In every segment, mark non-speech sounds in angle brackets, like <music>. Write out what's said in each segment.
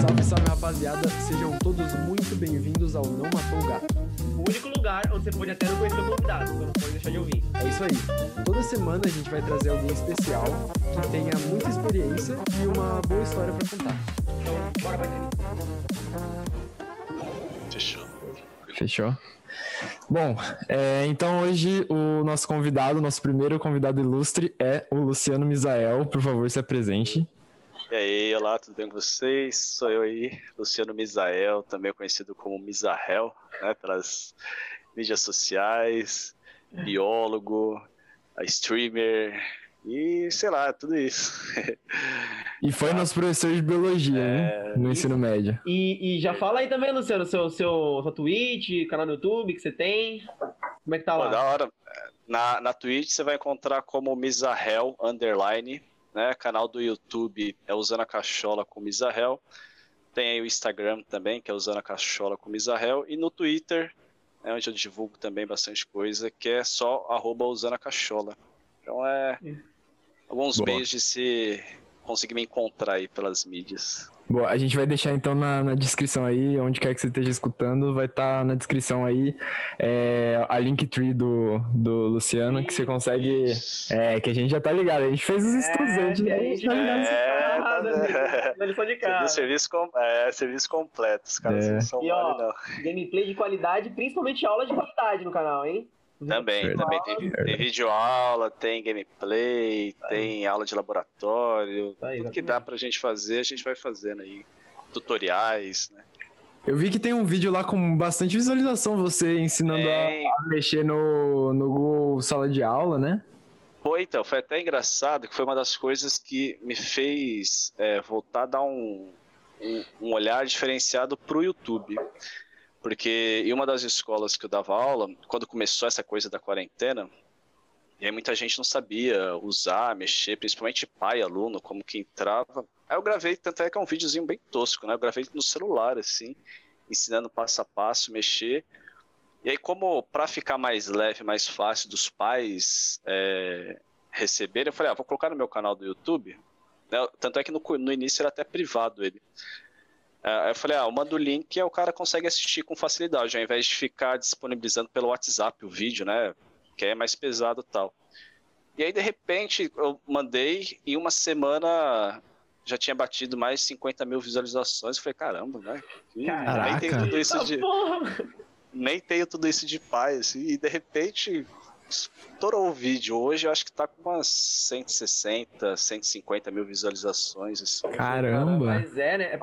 Salve, salve rapaziada, sejam todos muito bem-vindos ao Não Matou o Gato. O único lugar onde você pode até não conhecer o convidado, então não pode deixar de ouvir. É isso aí. Toda semana a gente vai trazer alguém especial que tenha muita experiência e uma boa história pra contar. Então, bora pra entrevista. Fechou. Fechou? Bom, é, então hoje o nosso convidado, nosso primeiro convidado ilustre é o Luciano Misael. Por favor, se apresente. E aí, olá, tudo bem com vocês? Sou eu aí, Luciano Misael, também conhecido como Misael, né, pelas mídias sociais, biólogo, streamer e sei lá, tudo isso. E foi nosso professor de biologia, né? No ensino médio. E, e já fala aí também, Luciano, seu, seu, sua Twitch, canal no YouTube que você tem. Como é que tá Pô, da lá? hora. Na, na Twitch você vai encontrar como Misael Underline, né? Canal do YouTube é Usando a Cachola com Misael. Tem aí o Instagram também, que é Usando a Cachola com Misael. E no Twitter, é onde eu divulgo também bastante coisa, que é só arroba Usando a Cachola. Então é alguns Boa. meios de se conseguir me encontrar aí pelas mídias. Bom, a gente vai deixar então na, na descrição aí, onde quer que você esteja escutando, vai estar na descrição aí é, a Linktree do, do Luciano, que você consegue. É, que a gente já tá ligado, a gente fez os estudos, a gente, que a gente tá ligado. É, Ah, tá- lição de casa. serviço, com, é, serviço completo, os caras É. não são E, ó, mole, não. Gameplay de qualidade, principalmente aula de qualidade no canal, hein? Também, Verdade. também tem, tem vídeo aula, tem gameplay, tem aula de laboratório, Tá aí, tudo que exatamente. dá pra gente fazer, a gente vai fazendo aí. Tutoriais, né? Eu vi que tem um vídeo lá com bastante visualização, você ensinando a, Tem. a mexer no, no Google Sala de Aula, né? Foi, então, foi até engraçado que foi uma das coisas que me fez é, voltar a dar um, um, um olhar diferenciado pro YouTube. Porque em uma das escolas que eu dava aula, quando começou essa coisa da quarentena, e aí muita gente não sabia usar, mexer, principalmente pai, aluno, como que entrava. Aí eu gravei, tanto é que é um videozinho bem tosco, né? Eu gravei no celular, assim, ensinando passo a passo, mexer. E aí, como para ficar mais leve, mais fácil dos pais é, receberem, eu falei, ah, vou colocar no meu canal do YouTube. né? Tanto é que no, no início era até privado ele. É, Aí eu falei, ah, eu mando o link e o cara consegue assistir com facilidade, ao invés de ficar disponibilizando pelo WhatsApp o vídeo, né? Que é mais pesado e tal. E aí, de repente, eu mandei, em uma semana já tinha batido mais de 50 mil visualizações. Eu falei, caramba, né? Caraca. Nem tenho tudo isso Tá de porra! nem tenho tudo isso de pai, assim, e de repente estourou o vídeo. Hoje eu acho que tá com umas 160, 150 mil visualizações. Assim. Caramba! Mas é, né?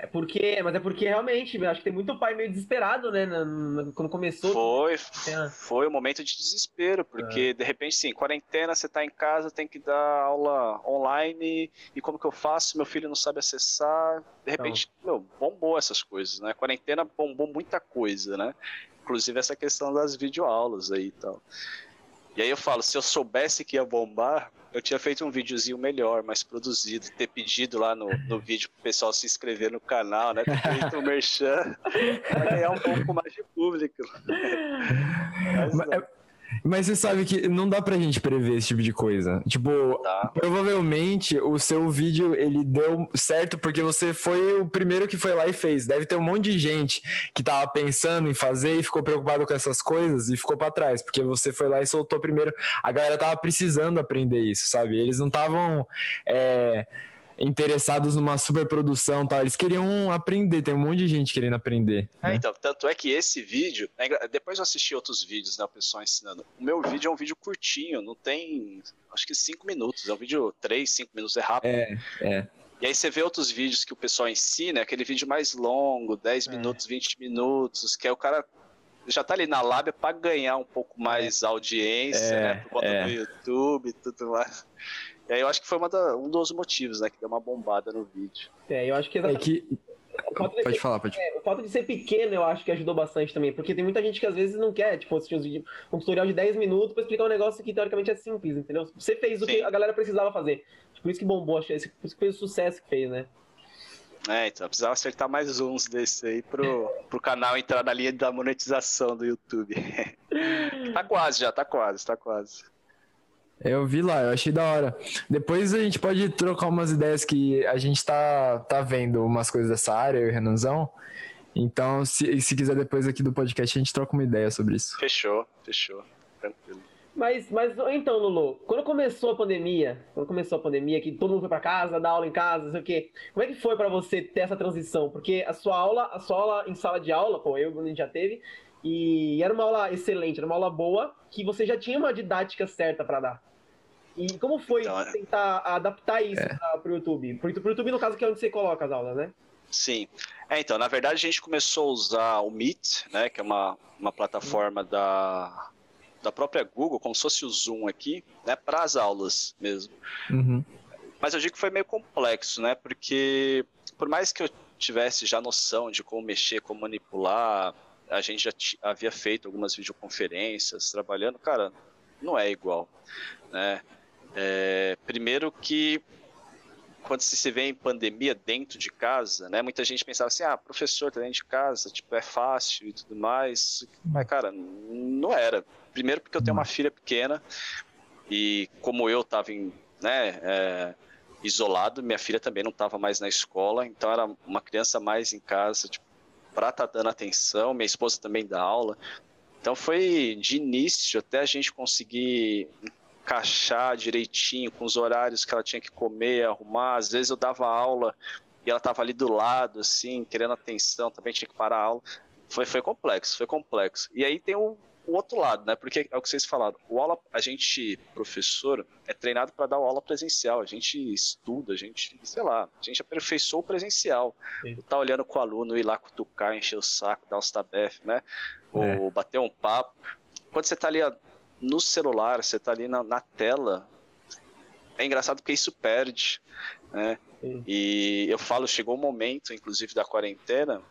É- É porque, mas é porque realmente, acho que tem muito pai meio desesperado, né? na- na- quando começou. Foi, É. foi um momento de desespero, porque de repente, sim, quarentena, você tá em casa, tem que dar aula online, e como que eu faço? Meu filho não sabe acessar. De repente, meu, bombou essas coisas, né? Quarentena bombou muita coisa, né? Inclusive essa questão das videoaulas aí e tal. E aí eu falo, se eu soubesse que ia bombar, eu tinha feito um videozinho melhor, mais produzido, ter pedido lá no, no vídeo pro pessoal se inscrever no canal, né? Ter feito um merchan pra ganhar um pouco mais de público. <laughs> Mas, Mas, você sabe que não dá pra gente prever esse tipo de coisa. Tipo, Tá. provavelmente o seu vídeo ele deu certo porque você foi o primeiro que foi lá e fez. Deve ter um monte de gente que tava pensando em fazer e ficou preocupado com essas coisas e ficou pra trás, porque você foi lá e soltou primeiro. A galera tava precisando aprender isso, sabe? Eles não estavam é, interessados numa superprodução, tal. Eles queriam aprender. Tem um monte de gente querendo aprender. É, né? então, tanto é que esse vídeo, é depois eu assisti outros vídeos, né, o pessoal ensinando. O meu vídeo é um vídeo curtinho, não tem, acho que 5 minutos, é um vídeo 3, 5 minutos, é rápido. É, é. E aí você vê outros vídeos que o pessoal ensina, é aquele vídeo mais longo, 10 É. minutos, 20 minutos, que é o cara já tá ali na lábia para ganhar um pouco mais audiência, É, né, por conta é. do YouTube e tudo mais. E aí eu acho que foi uma da- um dos motivos, né, que deu uma bombada no vídeo. É, eu acho que É que. o fato de Pode ser- falar, pode é, o fato de ser pequeno, eu acho que ajudou bastante também. Porque tem muita gente que às vezes não quer, tipo, assistir uns vídeos, um tutorial de 10 minutos pra explicar um negócio que teoricamente é simples, entendeu? Você fez o que a galera precisava fazer. Por isso que bombou, acho por isso que fez o sucesso que fez, né? É, então, eu precisava acertar mais uns desses aí pro, pro canal entrar na linha da monetização do YouTube. <laughs> tá quase já, tá quase, tá quase. Eu vi lá, eu achei da hora. Depois a gente pode trocar umas ideias que a gente tá, tá vendo umas coisas dessa área, eu e o Renanzão. Então, se, se quiser depois aqui do podcast, a gente troca uma ideia sobre isso. Fechou, fechou. Tranquilo. Mas, mas então, Lulu, quando começou a pandemia, quando começou a pandemia, que todo mundo foi para casa, dar aula em casa, não sei o quê, como é que foi para você ter essa transição? Porque a sua aula, a sua aula em sala de aula, pô, eu e o Bruno já teve, e era uma aula excelente, era uma aula boa, que você já tinha uma didática certa para dar. E como foi então, é. tentar adaptar isso é. para o YouTube? Para o YouTube, no caso, que é onde você coloca as aulas, né? Sim. É, então, na verdade, a gente começou a usar o Meet, né, que é uma, uma plataforma da, da própria Google, como se fosse o Zoom aqui, né, para as aulas mesmo. Uhum. Mas eu digo que foi meio complexo, né, porque por mais que eu tivesse já noção de como mexer, como manipular, a gente já havia feito algumas videoconferências trabalhando, cara, não é igual, né? É, primeiro que quando se vê em pandemia dentro de casa, né? Muita gente pensava assim, ah, professor tá dentro de casa, tipo, é fácil e tudo mais. Mas, cara, não era. Primeiro porque eu tenho uma filha pequena e como eu estava né, é, isolado, minha filha também não estava mais na escola, então era uma criança mais em casa, tipo, para estar tá dando atenção, minha esposa também dá aula. Então foi de início até a gente conseguir encaixar direitinho com os horários que ela tinha que comer, arrumar. Às vezes eu dava aula e ela estava ali do lado, assim, querendo atenção, também tinha que parar a aula. Foi, foi complexo, foi complexo. E aí tem um, o outro lado, né? Porque é o que vocês falaram. O aula, a gente, professor, é treinado para dar aula presencial. A gente estuda, a gente, sei lá, a gente aperfeiçoou o presencial. Sim. Tá olhando com o aluno, ir lá cutucar, encher o saco, dar os tabef, né? É. Ou bater um papo. Quando você tá ali no celular, você tá ali na, na tela, é engraçado porque isso perde, né? Sim. E eu falo, chegou o um momento, inclusive da quarentena,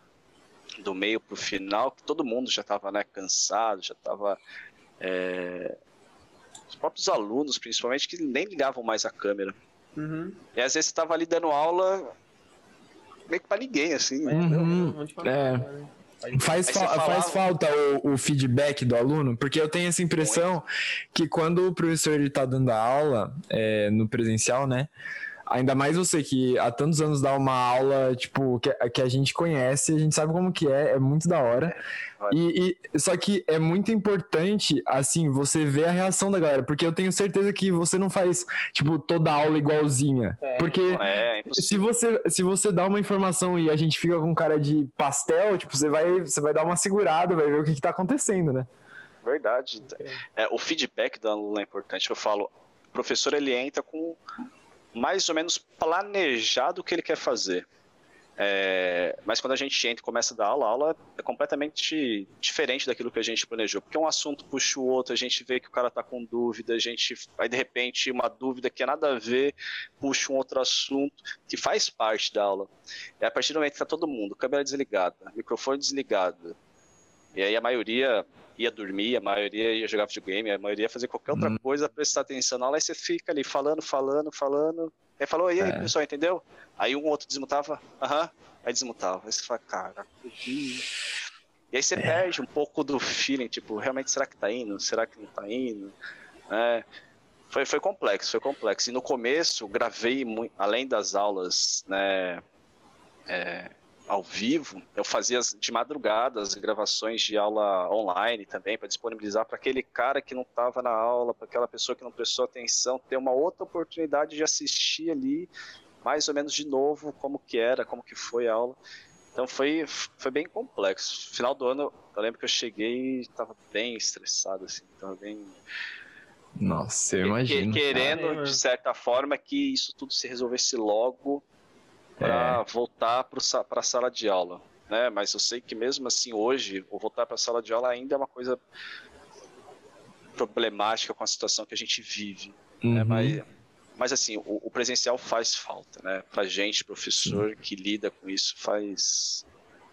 do meio para o final, que todo mundo já estava né, cansado, já estava. É... Os próprios alunos, principalmente, que nem ligavam mais a câmera. Uhum. E às vezes você estava ali dando aula meio que para ninguém, assim. Uhum. É. Faz, fa faz falta o, o, feedback do aluno, porque eu tenho essa impressão Muito. que quando o professor está dando a aula é, no presencial, né? Ainda mais você que há tantos anos dá uma aula, tipo, que, que a gente conhece, a gente sabe como que é, é muito da hora. E, e, só que é muito importante, assim, você ver a reação da galera, porque eu tenho certeza que você não faz, tipo, toda aula igualzinha. É, porque é, é se, você, se você dá uma informação e a gente fica com cara de pastel, tipo, você vai, você vai dar uma segurada, vai ver o que, que tá acontecendo, né? Verdade. É, o feedback do aluno é importante. Eu falo, o professor ele entra com mais ou menos planejado o que ele quer fazer. É, mas quando a gente entra e começa a dar aula, a aula é completamente diferente daquilo que a gente planejou. Porque um assunto puxa o outro, a gente vê que o cara está com dúvida, a gente aí de repente uma dúvida que é nada a ver, puxa um outro assunto que faz parte da aula. E a partir do momento que está todo mundo, câmera desligada, microfone desligado, e aí a maioria ia dormir, a maioria ia jogar videogame, a maioria ia fazer qualquer outra uhum. coisa, prestar atenção na aula, aí você fica ali falando, falando, falando. Aí falou, e aí, é. pessoal, entendeu? Aí um outro desmutava, aham, aí desmutava. Aí você fala, cara, e aí você é. perde um pouco do feeling, tipo, realmente será que tá indo? Será que não tá indo? É, foi, foi complexo, foi complexo. E no começo, gravei, muito, além das aulas, né, é, ao vivo, eu fazia de madrugada as gravações de aula online também, para disponibilizar para aquele cara que não estava na aula, para aquela pessoa que não prestou atenção, ter uma outra oportunidade de assistir ali, mais ou menos de novo, como que era, como que foi a aula. Então foi, foi bem complexo. Final do ano, eu lembro que eu cheguei e estava bem estressado, assim, estava bem... Nossa, eu imagino. Querendo, de certa forma, que isso tudo se resolvesse logo para é. voltar para a sala de aula. Né? Mas eu sei que mesmo assim hoje, o voltar para a sala de aula ainda é uma coisa problemática com a situação que a gente vive. Né? Uhum. Né? Mas, mas assim, o, o, presencial faz falta, né? Para gente, professor, que lida com isso, faz.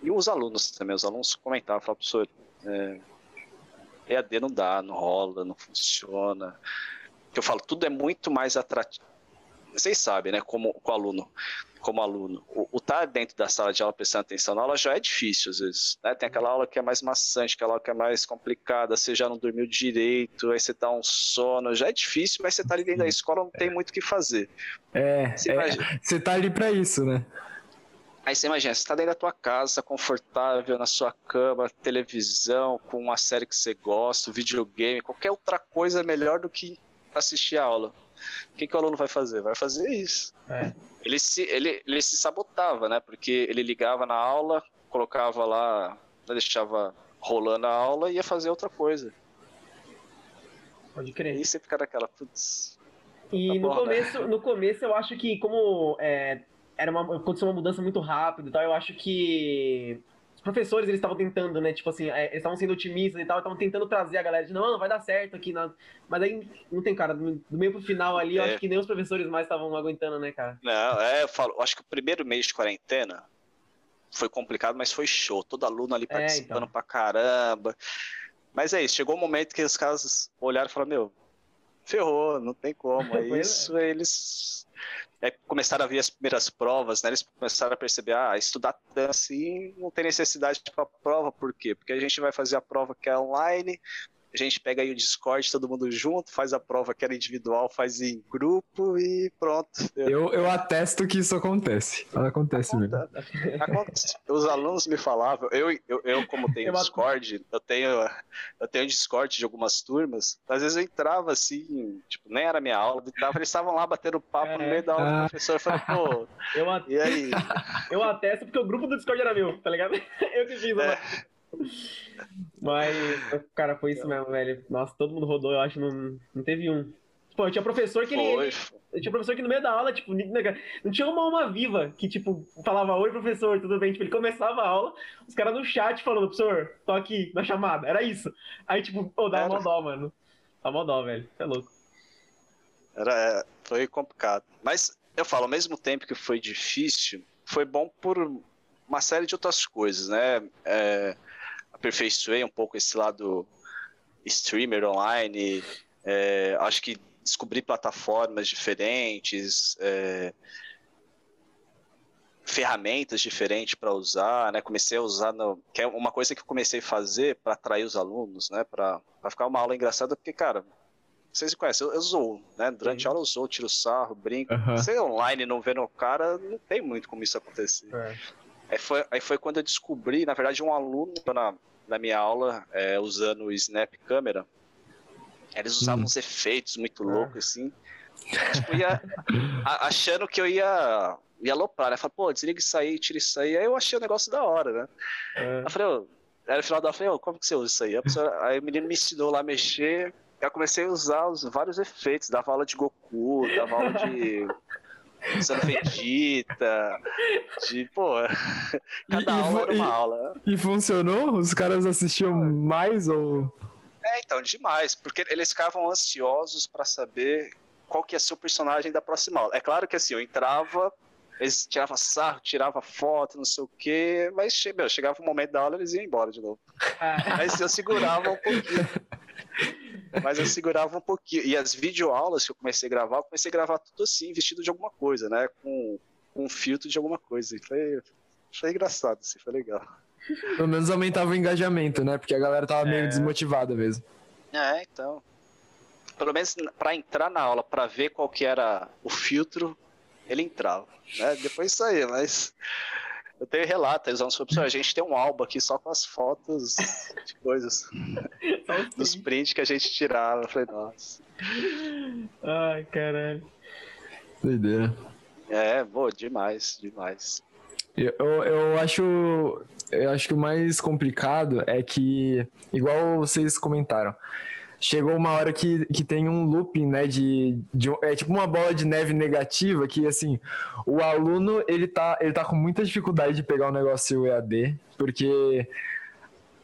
E os alunos também, os alunos comentavam, falavam, professor, é, EAD não dá, não rola, não funciona. Eu falo, tudo é muito mais atrativo vocês sabem, né, como o aluno, como aluno, o, estar tá dentro da sala de aula prestando atenção na aula já é difícil às vezes, né? Tem aquela aula que é mais maçante, aquela aula que é mais complicada, você já não dormiu direito, aí você tá um sono, já é difícil, mas você tá ali dentro da escola, não tem muito o que fazer. É, você, é, você tá ali para isso, né? Aí você imagina, você está dentro da tua casa, confortável, na sua cama, televisão, com uma série que você gosta, videogame, qualquer outra coisa melhor do que assistir a aula. O que, que o aluno vai fazer? Vai fazer isso. É. Ele, se, ele, ele se sabotava, né? Porque ele ligava na aula, colocava lá, deixava rolando a aula e ia fazer outra coisa. Pode crer. E você fica naquela, putz. E tá no, né? começo, no começo eu acho que como é, era uma, aconteceu uma mudança muito rápida e tal. Eu acho que professores eles estavam tentando, né? Tipo assim, é, eles estavam sendo otimistas e tal, estavam tentando trazer a galera de não, não vai dar certo aqui. Não. Mas aí não tem, cara, do meio pro final ali, eu é. acho que nem os professores mais estavam aguentando, né, cara? Não, é, eu falo, eu acho que o primeiro mês de quarentena foi complicado, mas foi show. Todo aluno ali participando é, então. pra caramba. Mas é isso, chegou um momento que os caras olharam e falaram, meu, ferrou, não tem como. <laughs> É isso, eles é, começaram a ver as primeiras provas, né? Eles começaram a perceber, ah, estudar assim não tem necessidade para a prova, por quê? Porque a gente vai fazer a prova que é online, a gente pega aí o Discord, todo mundo junto, faz a prova que era individual, faz em grupo e pronto. Eu, eu atesto que isso acontece. Acontece mesmo. Acontece. Os alunos me falavam, eu, eu, eu como tenho Discord, eu tenho, eu tenho Discord de algumas turmas, às vezes eu entrava assim, tipo, nem era minha aula, entrava, eles estavam lá batendo papo é. no meio da aula do ah. professor, eu falei, pô, eu e aí? <laughs> Eu atesto porque o grupo do Discord era meu, tá ligado? <laughs> Eu que fiz, é. Mas, cara, foi isso mesmo, velho. Nossa, todo mundo rodou, eu acho, não, não teve um. Pô, tinha professor que ele, ele. Tinha professor que no meio da aula, tipo, não tinha uma alma viva que, tipo, falava, oi, professor, tudo bem? Tipo, ele começava a aula, os caras no chat falando, professor, tô aqui na chamada. Era isso. Aí, tipo, pô, dá uma dó, mano. Dá uma dó, velho. É louco. Era, é, foi complicado. Mas eu falo, ao mesmo tempo que foi difícil, foi bom por uma série de outras coisas, né? É, aperfeiçoei um pouco esse lado streamer online. É, acho que descobri plataformas diferentes, é, ferramentas diferentes para usar, né? Comecei a usar, no, que é uma coisa que eu comecei a fazer para atrair os alunos, né? Para ficar uma aula engraçada, porque, cara, vocês me conhecem, eu, eu zoo, né? Durante Sim. a aula eu zoo, tiro sarro, brinco. Uhum. Você online não vendo o cara, não tem muito como isso acontecer. É. Aí foi, aí foi quando eu descobri, na verdade, um aluno na, na minha aula é, usando o Snap Camera. Eles usavam hum. uns efeitos muito loucos, assim. tipo, ia, a, achando que eu ia, ia aloprar, né? Falei, pô, desliga isso aí, tira isso aí. Aí eu achei o negócio da hora, né? É. Eu falei, oh, era no final da aula, eu falei, oh, como que você usa isso aí? Pessoa, aí o menino me ensinou lá a mexer. Eu comecei a usar os vários efeitos, dava aula de Goku, dava aula de Sendo Vegeta, de, pô, cada e, aula era uma e, aula. E funcionou? Os caras assistiam mais ou... É, então, demais, porque eles ficavam ansiosos para saber qual que ia ser o personagem da próxima aula. É claro que assim, eu entrava, eles tiravam sarro, tiravam foto, não sei o quê, mas meu, chegava o um momento da aula eles iam embora de novo. Ah. Mas eu segurava um pouquinho. <laughs> Mas eu segurava um pouquinho. E as videoaulas que eu comecei a gravar, eu comecei a gravar tudo assim, vestido de alguma coisa, né? Com, com um filtro de alguma coisa. E foi, foi engraçado, assim, foi legal. Pelo menos aumentava o engajamento, né? Porque a galera tava é... meio desmotivada mesmo. É, então. Pelo menos para entrar na aula, para ver qual que era o filtro, ele entrava. Né? Depois saía, mas eu tenho relato, eles vão professor, a gente tem um álbum aqui só com as fotos de coisas. <laughs> dos prints que a gente tirava. Eu falei, nossa. Ai, caralho. Doideira. É, boa, demais, demais. Eu, eu acho. Eu acho que o mais complicado é que, igual vocês comentaram, chegou uma hora que, que tem um looping, né, de, de, é tipo uma bola de neve negativa que, assim, o aluno, ele tá, ele tá com muita dificuldade de pegar o negócio EAD, porque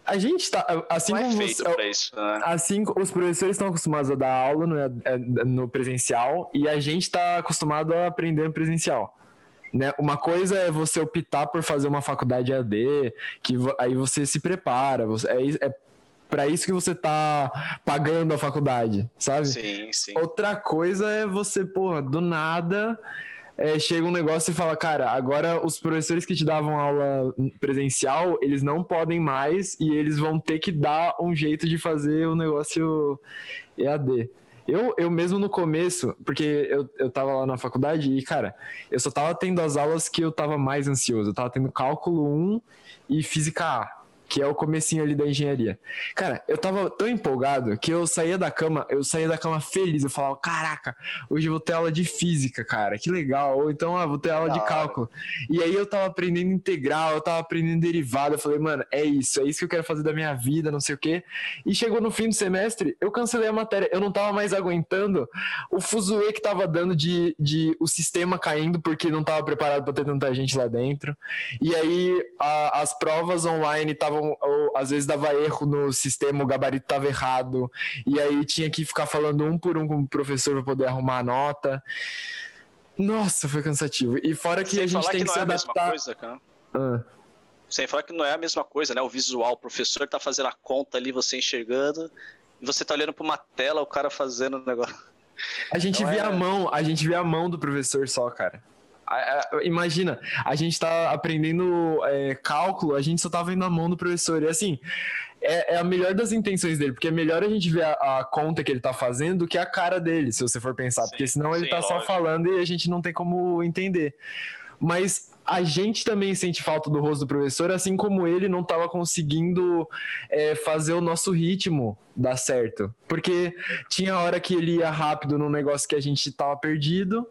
a gente tá, assim Não é como é você, isso, né? assim os professores estão acostumados a dar aula no, no presencial e a gente tá acostumado a aprender no presencial. Né? Uma coisa é você optar por fazer uma faculdade AD, que aí você se prepara, você, é, é para isso que você tá pagando a faculdade, sabe? Sim, sim. Outra coisa é você, porra, do nada é, chega um negócio e fala, cara, agora os professores que te davam aula presencial, eles não podem mais e eles vão ter que dar um jeito de fazer o negócio EAD. Eu, eu mesmo no começo, porque eu, eu tava lá na faculdade e, cara, eu só tava tendo as aulas que eu tava mais ansioso. Eu tava tendo cálculo 1 e física A que é o comecinho ali da engenharia. Cara, eu tava tão empolgado que eu saía da cama, eu saía da cama feliz, eu falava, caraca, hoje eu vou ter aula de física, cara, que legal, ou então, ah, vou ter aula de cálculo. E aí eu tava aprendendo integral, eu tava aprendendo derivada, eu falei, mano, é isso, é isso que eu quero fazer da minha vida, não sei o quê. E chegou no fim do semestre, eu cancelei a matéria, eu não tava mais aguentando o fuzuê que tava dando de, de o sistema caindo porque não tava preparado para ter tanta gente lá dentro. E aí a, as provas online estavam ou às vezes dava erro no sistema, o gabarito estava errado, e aí tinha que ficar falando um por um com o professor para poder arrumar a nota. Nossa, foi cansativo. E fora que Sem a gente tem que, que se é adaptar. Coisa, ah. Sem falar que não é a mesma coisa, né? O visual, o professor tá fazendo a conta ali, você enxergando, e você tá olhando para uma tela, o cara fazendo o negócio. A gente Então vê é- a mão, a gente vê a mão do professor só, cara. Imagina, a gente tá aprendendo é, cálculo, a gente só tá vendo a mão do professor. E assim, é, é a melhor das intenções dele, porque é melhor a gente ver a, a conta que ele tá fazendo do que a cara dele, se você for pensar. Sim, porque senão ele sim, tá só lógico. falando e a gente não tem como entender. Mas a gente também sente falta do rosto do professor, assim como ele não estava conseguindo é, fazer o nosso ritmo dar certo. Porque tinha hora que ele ia rápido num negócio que a gente tava perdido,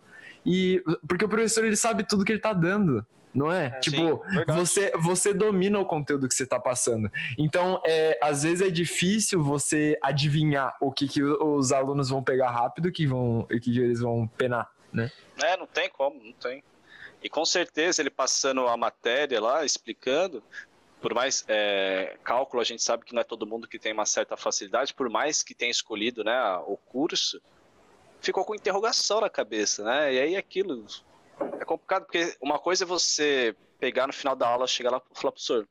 e porque o professor ele sabe tudo que ele tá dando. Não é? tipo, verdade. você, você domina o conteúdo que você tá passando. Então, é, às vezes é difícil você adivinhar o que, que os alunos vão pegar rápido que vão, e que eles vão penar, né? É, não tem como, não tem. E com certeza ele passando a matéria lá, explicando, por mais é, cálculo, a gente sabe que não é todo mundo que tem uma certa facilidade, por mais que tenha escolhido né, o curso, ficou com interrogação na cabeça, né? E aí aquilo é complicado, porque uma coisa é você pegar no final da aula, chegar lá e falar, professor,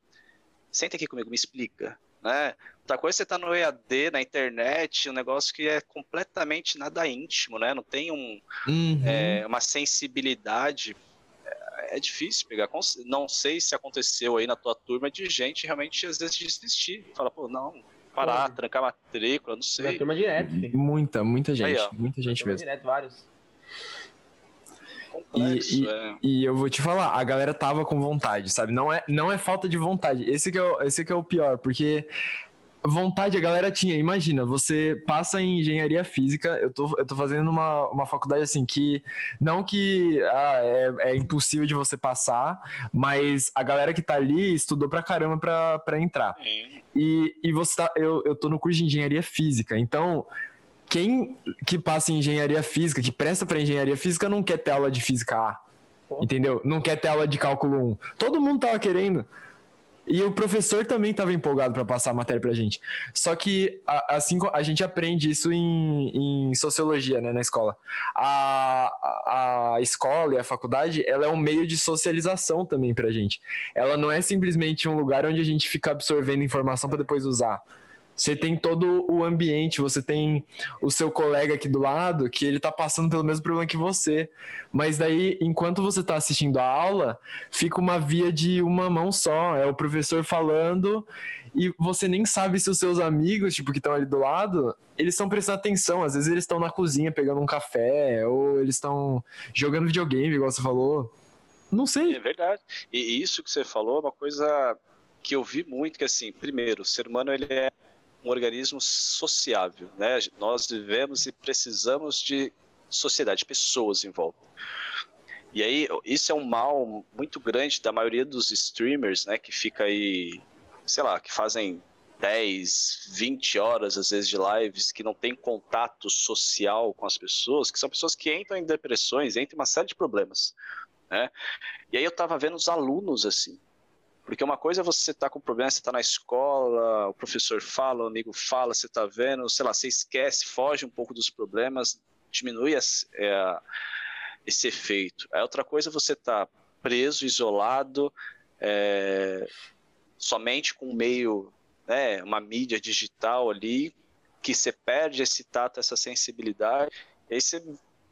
senta aqui comigo, me explica, né? Outra coisa é você tá no EAD, na internet, um negócio que é completamente nada íntimo, né? Não tem um, Uhum. é, uma sensibilidade. É, é difícil pegar. Não sei se aconteceu aí na tua turma de gente realmente às vezes desistir. Fala, pô, não, parar, Pode. trancar matrícula, não Na sei. turma direto, filho. Muita, muita gente. Aí, muita gente mesmo. direto, vários. Complexo, E- é. E eu vou te falar, a galera tava com vontade, sabe? Não é, não é falta de vontade. Esse que é o, esse que é o pior, porque vontade a galera tinha. Imagina, você passa em engenharia física, eu tô, eu tô fazendo uma, uma faculdade assim que não que ah, é, é impossível de você passar, mas a galera que tá ali estudou pra caramba pra, pra entrar. E, e você tá, eu, eu tô no curso de engenharia física, então quem que passa em engenharia física, que presta pra engenharia física, não quer ter aula de física A. Entendeu? Não quer ter aula de cálculo 1. Todo mundo tava querendo. E o professor também estava empolgado para passar a matéria pra gente. Só que a- assim a gente aprende isso em, em sociologia, né, na escola. A, a, a escola e a faculdade, ela é um meio de socialização também pra gente. Ela não é simplesmente um lugar onde a gente fica absorvendo informação para depois usar. Você tem todo o ambiente, você tem o seu colega aqui do lado, que ele tá passando pelo mesmo problema que você. Mas daí, enquanto você tá assistindo a aula, fica uma via de uma mão só. É o professor falando e você nem sabe se os seus amigos, tipo, que estão ali do lado, eles estão prestando atenção. Às vezes eles estão na cozinha pegando um café, ou eles estão jogando videogame, igual você falou. Não sei. É verdade. E isso que você falou é uma coisa que eu vi muito, que assim, primeiro, o ser humano ele é um organismo sociável, né? Nós vivemos e precisamos de sociedade, pessoas em volta. E aí, isso é um mal muito grande da maioria dos streamers, né, que fica aí, sei lá, que fazem 10, 20 horas às vezes de lives, que não tem contato social com as pessoas, que são pessoas que entram em depressões, entram em uma série de problemas, né? E aí eu tava vendo os alunos assim, porque uma coisa é você tá com problema, você tá na escola, o professor fala, o amigo fala, você tá vendo, sei lá, você esquece, foge um pouco dos problemas, diminui as- é, esse efeito. Aí outra coisa é você tá preso, isolado, é, somente com o meio né, uma mídia digital ali, que você perde esse tato, essa sensibilidade. E aí você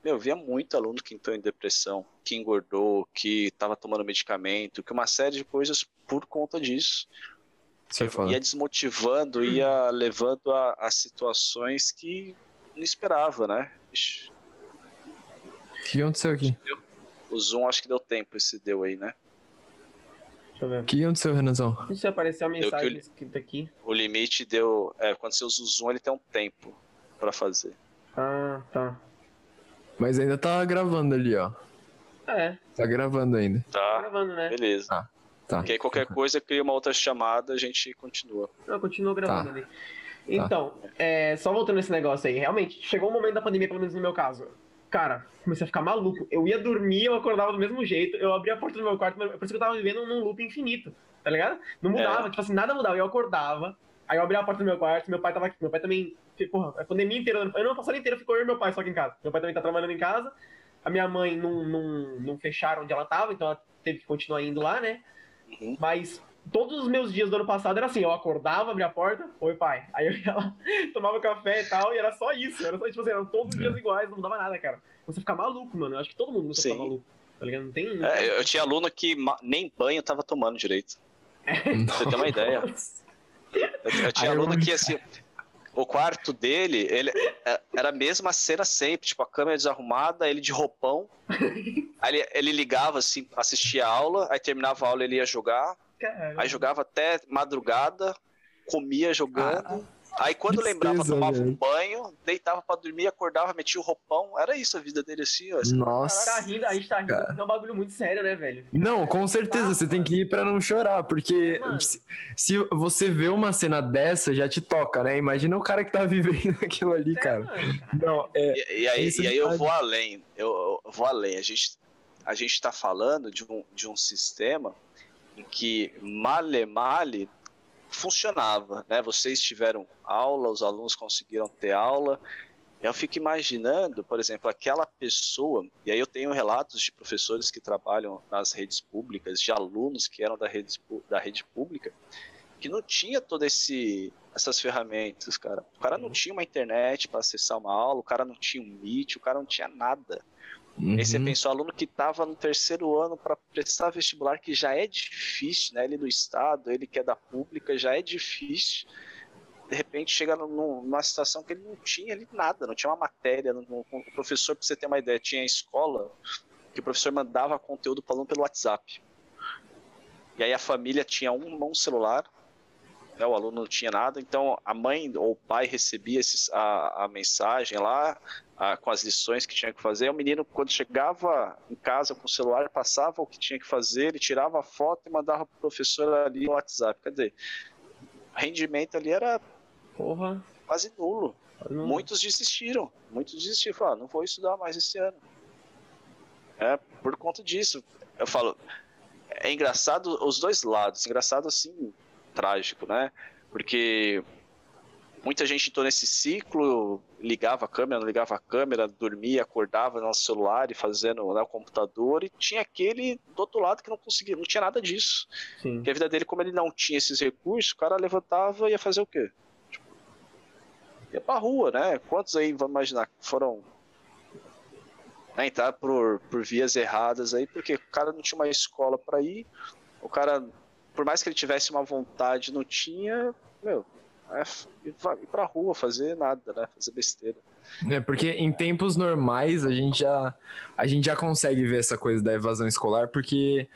meu, via muito aluno que entrou em depressão, que engordou, que estava tomando medicamento, que uma série de coisas por conta disso. Isso é foda. ia desmotivando, ia levando a, a situações que não esperava, né? Ixi, O que aconteceu aqui? O Zoom acho que deu tempo esse deu aí, né? Deixa eu ver. O que aconteceu, Renanzão? Não sei se apareceu a mensagem eu- escrita aqui. O limite deu. É, quando você usa o Zoom, ele tem um tempo para fazer. Ah, tá. Mas ainda tá gravando ali, ó. É, Tá gravando ainda. tá Tá? gravando, né? Beleza. Ah, Tá. Porque aí qualquer coisa cria uma outra chamada, a gente continua. Não, continua gravando Tá. ali. Então, é, só voltando nesse negócio aí, realmente, chegou um momento da pandemia, pelo menos no meu caso. Cara, comecei a ficar maluco. Eu ia dormir, eu acordava do mesmo jeito, eu abria a porta do meu quarto, mas por isso que eu tava vivendo num loop infinito, tá ligado? Não mudava, É. tipo assim, nada mudava. Eu acordava, aí eu abria a porta do meu quarto, meu pai tava aqui. Meu pai também, porra, a pandemia inteira, eu não passado inteiro ficou eu e meu pai só aqui em casa. Meu pai também tá trabalhando em casa, a minha mãe não, não, não fecharam onde ela tava, então ela teve que continuar indo lá, né? Uhum. Mas todos os meus dias do ano passado era assim, eu acordava, abria a porta, oi pai. Aí eu ia lá, <laughs> tomava café e tal, e era só isso. Era só, tipo assim, eram todos os dias iguais, não mudava nada, cara. Você fica maluco, mano. Eu acho que todo mundo começou a ficar Sim. maluco. Tá ligado? Não tem. É, eu, tinha aluno que nem banho tava tomando direito. <laughs> Pra você ter uma ideia. Eu, eu tinha aluno que, assim, o quarto dele, ele é- era a mesma cena sempre, tipo, a câmera desarrumada, ele de roupão. <laughs> Aí ele, ele ligava, assim, assistia a aula, aí terminava a aula, ele ia jogar, Cara, aí jogava até madrugada, comia jogando. Aí quando que lembrava, tristeza, tomava um banho, deitava pra dormir, acordava, metia o roupão. Era isso a vida dele, assim, ó. tá Nossa. rindo, a gente tá rindo, Cara. é um bagulho muito sério, né, velho? Não, com certeza, você tem que ir pra não chorar, porque Mano. se, se você vê uma cena dessa, já te toca, né? Imagina o cara que tá <laughs> vivendo aquilo ali, cara. Sério, mano. Não, é, E, e aí, e aí eu vou além. Eu, eu vou além. A gente, a gente está falando de um, de um sistema em que male male funcionava, né? Vocês tiveram aula, os alunos conseguiram ter aula. Eu fico imaginando, por exemplo, aquela pessoa, e aí eu tenho relatos de professores que trabalham nas redes públicas, de alunos que eram da rede, da rede pública, que não tinha todo esse essas ferramentas, cara. O cara não tinha uma internet para acessar uma aula, o cara não tinha um Meet, o cara não tinha nada. Aí você uhum. pensou, aluno que estava no terceiro ano para prestar vestibular, que já é difícil, né? Ele do estado, ele que é da pública, já é difícil. De repente chega num- numa situação que ele não tinha ali nada, não tinha uma matéria. não- não- o professor, para você ter uma ideia, tinha escola que o professor mandava conteúdo para o aluno pelo WhatsApp. E aí a família tinha um, um celular, né, o aluno não tinha nada, então a mãe ou o pai recebia esses, a, a mensagem lá, a- com as lições que tinha que fazer. O menino, quando chegava em casa com o celular, passava o que tinha que fazer, ele tirava a foto e mandava para o professor ali no WhatsApp. Quer dizer, o rendimento ali era Porra. quase nulo. Não- Muitos desistiram, muitos desistiram, falaram, "Ah, não vou estudar mais esse ano. É, por conta disso. Eu falo, é engraçado os dois lados, engraçado assim, trágico, né? Porque muita gente entrou nesse ciclo, ligava a câmera, não ligava a câmera, dormia, acordava no celular e fazendo né, o computador, e tinha aquele do outro lado que não conseguia, não tinha nada disso. Sim. Porque a vida dele, como ele não tinha esses recursos, o cara levantava e ia fazer o quê? Tipo, ia pra rua, né? Quantos aí, vamos imaginar, foram né, entrar por, por vias erradas aí, porque o cara não tinha uma escola pra ir, o cara, por mais que ele tivesse uma vontade, não tinha, meu, é, ir pra- ir pra rua fazer nada, né? Fazer besteira. É, porque em tempos normais a gente já a gente já consegue ver essa coisa da evasão escolar, porque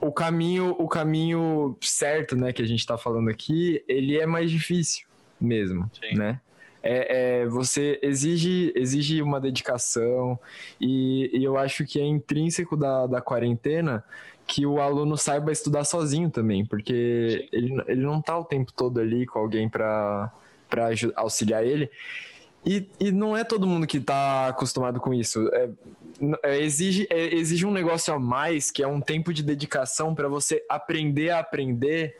o caminho o caminho certo, né, que a gente tá falando aqui, ele é mais difícil mesmo, Sim. né? É, é, você exige exige uma dedicação e, e eu acho que é intrínseco da, da quarentena que o aluno saiba estudar sozinho também, porque ele, ele não tá o tempo todo ali com alguém para auxiliar ele. E, e não é todo mundo que tá acostumado com isso. É, é, exige, é, exige um negócio a mais, que é um tempo de dedicação para você aprender a aprender,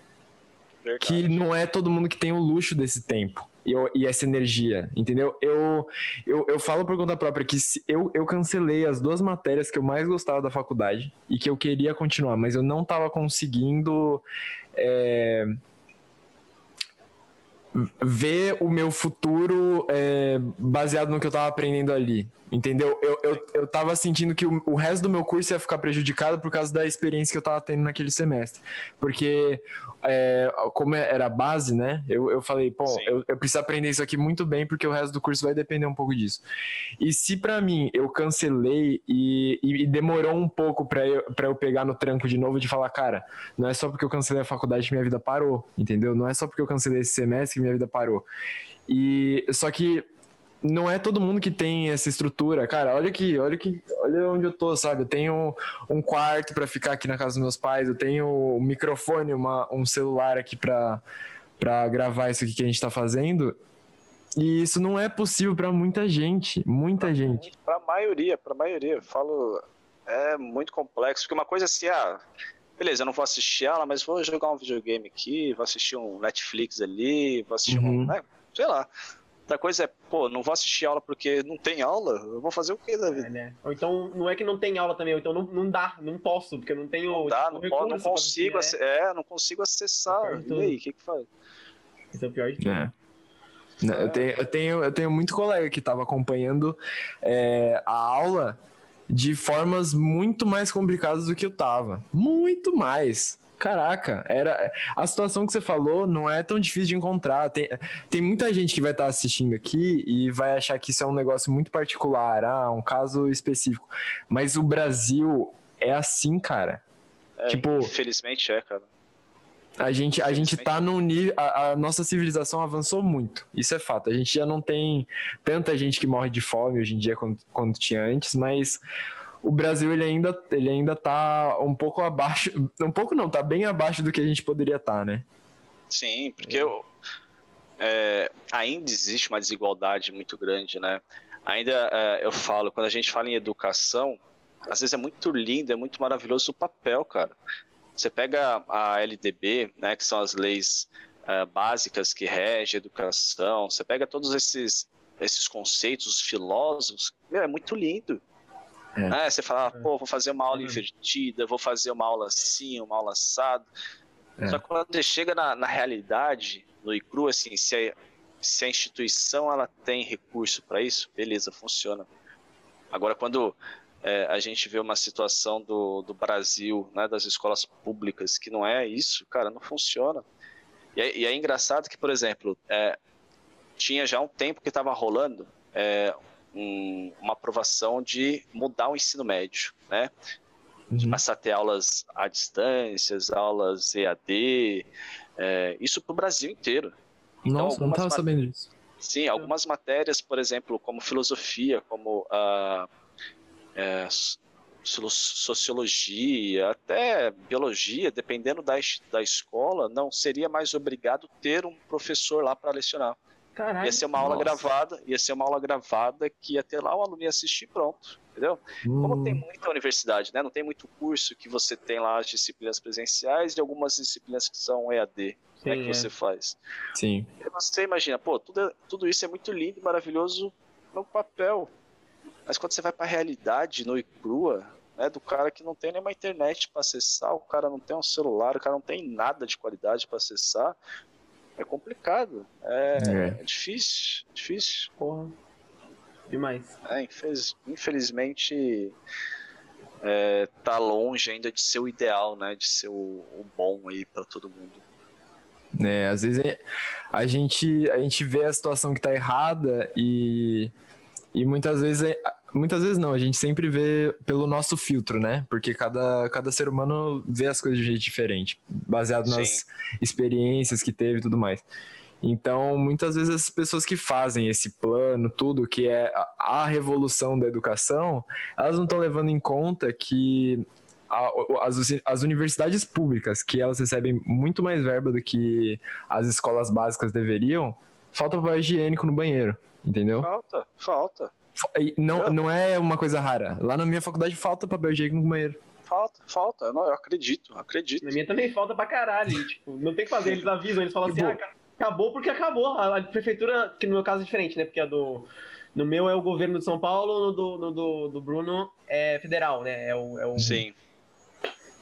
Verdade. que não é todo mundo que tem o luxo desse tempo e, e essa energia, entendeu? Eu, eu, eu falo por conta própria que eu, eu cancelei as duas matérias que eu mais gostava da faculdade e que eu queria continuar, mas eu não tava conseguindo. é, ver o meu futuro é, baseado no que eu tava aprendendo ali. Entendeu? Eu, eu, eu tava sentindo que o, o resto do meu curso ia ficar prejudicado por causa da experiência que eu tava tendo naquele semestre. Porque, é, como era base, né? Eu, eu falei, pô, eu, eu preciso aprender isso aqui muito bem, porque o resto do curso vai depender um pouco disso. E se para mim eu cancelei e, e, demorou um pouco para eu, pra eu pegar no tranco de novo de falar, cara, não é só porque eu cancelei a faculdade que minha vida parou, entendeu? Não é só porque eu cancelei esse semestre que minha vida parou. E só que não é todo mundo que tem essa estrutura, cara. Olha aqui, olha aqui, olha onde eu tô, sabe? Eu tenho um quarto para ficar aqui na casa dos meus pais, eu tenho um microfone, uma, um celular aqui para para gravar isso aqui que a gente tá fazendo. E isso não é possível para muita gente, muita gente. Para maioria, para maioria, eu falo é muito complexo, porque uma coisa assim, ah, beleza, eu não vou assistir ela, mas vou jogar um videogame aqui, vou assistir um Netflix ali, vou assistir uhum. um, né, sei lá. Outra coisa é, pô, não vou assistir aula porque não tem aula, eu vou fazer o que da vida? É, né? Ou então, não é que não tem aula também, ou então não, não dá, não posso, porque eu não tenho. Não dá, tipo, não, não consigo, fazer, é. é. não consigo acessar. E aí, o que que faz? Isso é o pior de tudo. É. Eu, tenho, eu, tenho, eu tenho muito colega que estava acompanhando é, a aula de formas muito mais complicadas do que eu tava. Muito mais. Caraca, era a situação que você falou não é tão difícil de encontrar. Tem, tem muita gente que vai estar assistindo aqui e vai achar que isso é um negócio muito particular, ah, um caso específico. Mas o Brasil é assim, cara. É, tipo, infelizmente é, cara. A gente, a gente tá num nível. A, a, nossa civilização avançou muito. Isso é fato. A gente já não tem tanta gente que morre de fome hoje em dia quanto, quanto tinha antes, mas o Brasil ele ainda, ele ainda tá um pouco abaixo. Um pouco não, tá bem abaixo do que a gente poderia estar, tá, né? Sim, porque eu, é, ainda existe uma desigualdade muito grande, né? Ainda é, eu falo, quando a gente fala em educação, às vezes é muito lindo, é muito maravilhoso o papel, cara. Você pega a LDB, né, que são as leis uh, básicas que regem a educação, você pega todos esses, esses conceitos, os filósofos, é muito lindo. É. Né? Você fala, é. pô, vou fazer uma aula é. invertida, vou fazer uma aula assim, uma aula assado. É. Só que quando você chega na, na realidade, no ICRU, assim, se a, se a instituição ela tem recurso para isso, beleza, funciona. Agora, quando é, a gente vê uma situação do, do Brasil, né, das escolas públicas, que não é isso, cara, não funciona. E é, e é engraçado que, por exemplo, é, tinha já um tempo que estava rolando é, um, uma aprovação de mudar o ensino médio, né? De uhum. passar a ter aulas à distância, aulas EAD, é, isso para o Brasil inteiro. Então, Nossa, não estava sabendo disso. Sim, algumas matérias, por exemplo, como filosofia, como uh, é, sociologia, até biologia, dependendo da, da escola, não seria mais obrigado ter um professor lá para lecionar. Caralho, ia ser uma aula nossa. gravada, ia ser uma aula gravada que ia ter lá o aluno ia assistir pronto, entendeu? Hum. Como tem muita universidade, né? Não tem muito curso que você tem lá as disciplinas presenciais e algumas disciplinas que são EAD. Sim, como é que é. você faz? Sim. E você imagina, pô, tudo, tudo isso é muito lindo e maravilhoso no papel. Mas quando você vai para a realidade, no e crua, né, do cara que não tem nenhuma internet para acessar, o cara não tem um celular, o cara não tem nada de qualidade para acessar, é complicado. É, é. é, difícil, difícil. Porra. Demais. É, infeliz, infelizmente é, tá longe ainda de ser o ideal, né? De ser o, o bom aí para todo mundo. É, às vezes é, a gente, a gente vê a situação que tá errada e e muitas vezes, é, muitas vezes não, a gente sempre vê pelo nosso filtro, né? Porque cada, cada ser humano vê as coisas de um jeito diferente, baseado Sim. nas experiências que teve e tudo mais. Então, muitas vezes as pessoas que fazem esse plano, tudo que é a, revolução da educação, elas não estão levando em conta que as, as universidades públicas, que elas recebem muito mais verba do que as escolas básicas deveriam, falta papel higiênico no banheiro. Entendeu? Falta, falta. Não, não é uma coisa rara. Lá na minha faculdade falta papel higiênico no banheiro. Falta, falta. Eu, não, eu acredito, acredito. Na minha também falta pra caralho. tipo, não tem que fazer, eles avisam, eles falam assim, ah, acabou porque acabou. A, prefeitura, que no meu caso é diferente, né? Porque a do. No meu é o governo de São Paulo, no do, no do, do Bruno é federal, né? É o, é o Sim.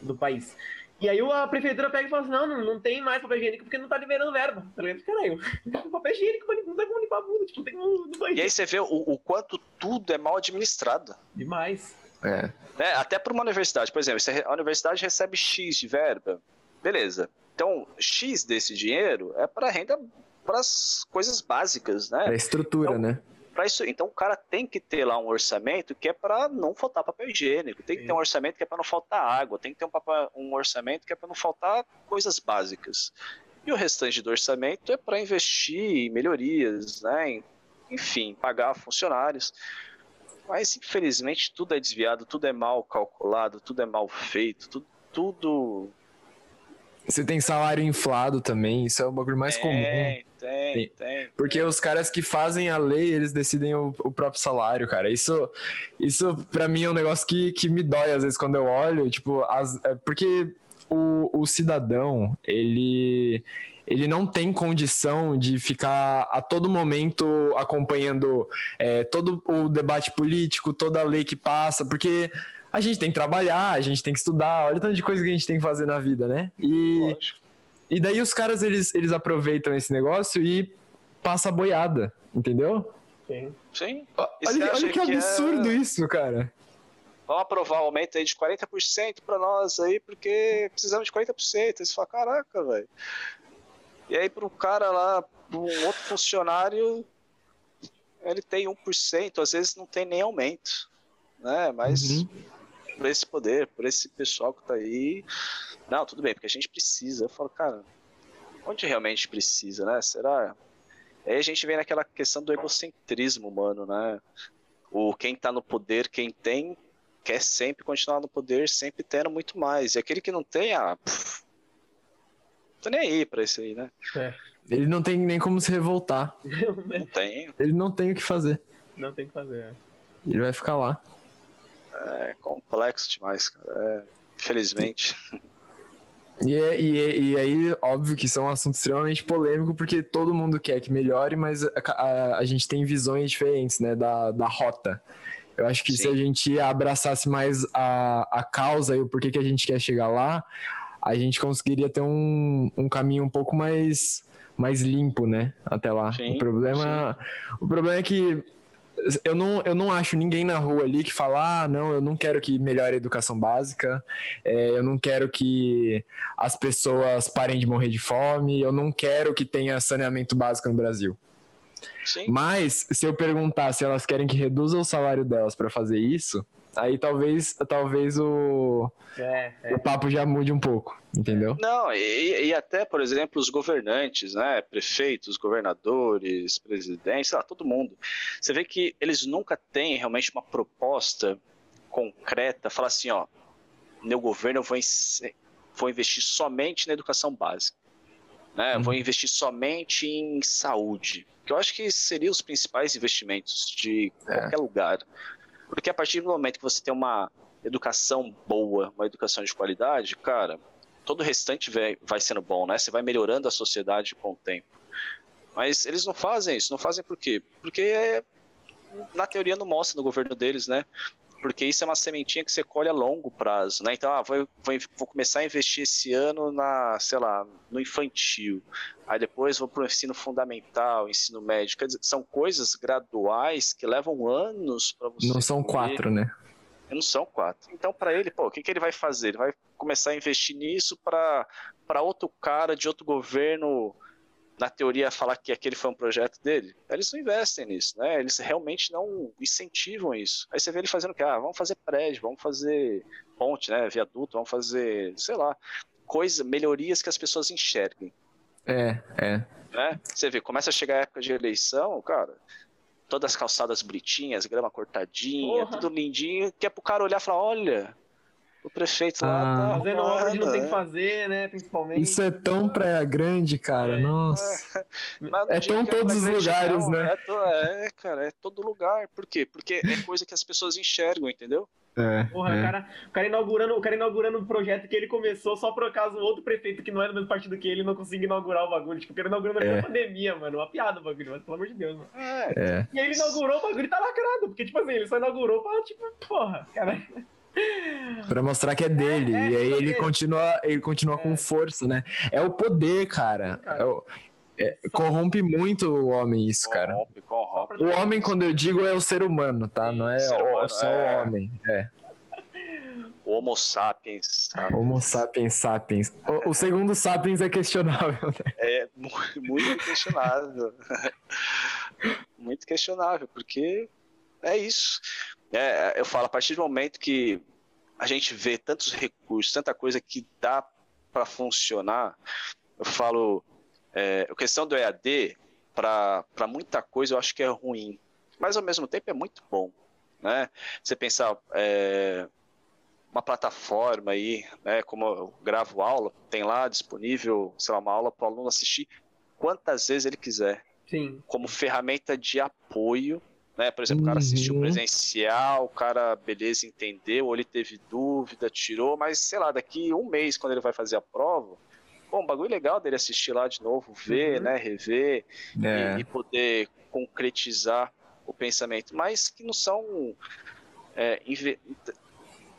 do país. E aí a prefeitura pega e fala assim, não, não, não tem mais papel higiênico porque não tá liberando verba. Tá ligado? Caralho, <laughs> papel higiênico, não tem como limpar a bunda, tipo, não tem como no banheiro. E aí você vê o, o quanto tudo é mal administrado. Demais. É. Né? Até para uma universidade, por exemplo, se a universidade recebe X de verba, beleza. Então, X desse dinheiro é para renda, para as coisas básicas, né? É estrutura, Então, né? Pra isso, então o cara tem que ter lá um orçamento que é para não faltar papel higiênico, tem que ter um orçamento que é para não faltar água, tem que ter um, papel- um orçamento que é para não faltar coisas básicas. E o restante do orçamento é para investir em melhorias, né? em- enfim, pagar funcionários. Mas infelizmente tudo é desviado, tudo é mal calculado, tudo é mal feito, tudo, tudo Você tem salário inflado também, isso é o bagulho mais comum. tem, tem, tem. Porque os caras que fazem a lei, eles decidem o, o próprio salário, cara. Isso, isso para mim é um negócio que, que me dói às vezes quando eu olho, tipo, as, é porque o, o cidadão, ele, ele não tem condição de ficar a todo momento acompanhando é, todo o debate político, toda a lei que passa, porque a gente tem que trabalhar, a gente tem que estudar, olha o tanto de coisa que a gente tem que fazer na vida, né? E, Lógico. e daí os caras, eles, eles aproveitam esse negócio e passa a boiada, entendeu? Sim. Sim. E Olha, olha que que é- absurdo isso, cara. vamos aprovar o aumento aí de 40% para nós aí, porque precisamos de 40%. Aí você fala, caraca, velho. E aí pro cara lá, pro outro funcionário, ele tem 1%, às vezes não tem nem aumento. Né? Mas Uhum. Por esse poder, por esse pessoal que tá aí. Não, tudo bem, porque a gente precisa. Eu falo, cara, onde realmente precisa, né? Será? Aí a gente vem naquela questão do egocentrismo humano, né? O quem tá no poder, quem tem, quer sempre continuar no poder, sempre tendo muito mais. E aquele que não tem, ah, pff, tô nem aí pra isso aí, né? Ele não tem nem como se revoltar. <laughs> Não tem. Ele não tem o que fazer. Não tem o que fazer. é. Ele vai ficar lá. É complexo demais, cara. É, infelizmente. E, é- e, é- e aí, óbvio que isso é um assunto extremamente polêmico, porque todo mundo quer que melhore, mas a, a- a gente tem visões diferentes, né, da, da rota. Eu acho que se Sim. a gente abraçasse mais a, a causa e o porquê que a gente quer chegar lá, a gente conseguiria ter um, um caminho um pouco mais, mais limpo, né, até lá. Sim, o, problema, o problema é que eu não, eu não acho ninguém na rua ali que fala, ah, não, eu não quero que melhore a educação básica, é, eu não quero que as pessoas parem de morrer de fome, eu não quero que tenha saneamento básico no Brasil. Sim. Mas, se eu perguntar se elas querem que reduza o salário delas para fazer isso, aí talvez, talvez o, É, é. o papo já mude um pouco, entendeu? Não, e, e até, por exemplo, os governantes, né? Prefeitos, governadores, presidentes, sei lá, todo mundo. Você vê que eles nunca têm realmente uma proposta concreta, falar assim, ó, meu governo eu vou, vou investir somente na educação básica. Né? Uhum. Vou investir somente em saúde. Que eu acho que seriam os principais investimentos de É. qualquer lugar. Porque a partir do momento que você tem uma educação boa, uma educação de qualidade, cara, todo o restante vai, sendo bom, né? Você vai melhorando a sociedade com o tempo. Mas eles não fazem isso, não fazem por quê? Porque na teoria não mostra no governo deles, né? Porque isso é uma sementinha que você colhe a longo prazo, né? Então, ah, vou, vou, vou começar a investir esse ano na, sei lá, no infantil. Aí depois vou para o ensino fundamental, ensino médio. Quer dizer, são coisas graduais que levam anos para você. Não são quatro, né? Não são quatro. Então, para ele, pô, o que, que ele vai fazer? Ele vai começar a investir nisso para outro cara de outro governo, na teoria, falar que aquele foi um projeto dele? Eles não investem nisso, né? Eles realmente não incentivam isso. Aí você vê ele fazendo o quê? Ah, vamos fazer prédio, vamos fazer ponte, né? Viaduto, vamos fazer, sei lá, coisa, melhorias que as pessoas enxerguem. É, é. Né? Você vê, começa a chegar a época de eleição, cara, todas as calçadas bonitinhas, grama cortadinha, Porra. tudo lindinho, que é pro cara olhar e falar, olha, o prefeito lá Ah. tá Fazendo obra que não tem que arrumando, fazer, né? Principalmente. Isso é tão Praia Grande, cara, É. nossa. <laughs> É digo tão que todos os lugares, não, né? É, é, cara, é todo lugar. Por quê? Porque é coisa que as pessoas enxergam, entendeu? É, Porra, é. o, cara, o, cara inaugurando, o cara inaugurando um projeto que ele começou só por acaso outro prefeito que não é do mesmo partido que ele não conseguiu inaugurar o bagulho. Tipo, o cara inaugurando É. na pandemia, mano. Uma piada o bagulho, mas pelo amor de Deus, mano. É, É. E aí ele inaugurou o bagulho e tá lacrado. Porque, tipo assim, ele só inaugurou pra, tipo, porra, cara. Pra mostrar que é dele. É, é, e aí ele dele. continua, ele continua com força, né? É o poder, cara. É o- é- corrompe muito o homem isso, cara. Corrompe, corrompe. O homem, quando eu digo, é o ser humano, tá? Não é o- humano, só é. o homem. É. O Homo sapiens, sabe? Homo sapiens sapiens. O, o segundo sapiens é questionável, né? É mu- muito questionável. <laughs> muito questionável, porque é isso. É, eu falo, a partir do momento que a gente vê tantos recursos, tanta coisa que dá para funcionar, eu falo, é, a questão do EAD, para muita coisa eu acho que é ruim, mas ao mesmo tempo é muito bom. Né? Você pensar, é, uma plataforma aí, né, como eu gravo aula, tem lá disponível, sei lá, uma aula para o aluno assistir quantas vezes ele quiser, Sim. como ferramenta de apoio, né? Por exemplo, o cara assistiu Uhum. presencial, o cara, beleza, entendeu, ou ele teve dúvida, tirou, mas sei lá, daqui um mês, quando ele vai fazer a prova, bom, um bagulho legal dele assistir lá de novo, ver, Uhum. né, rever, É. e, e poder concretizar o pensamento, mas que não são é, inve-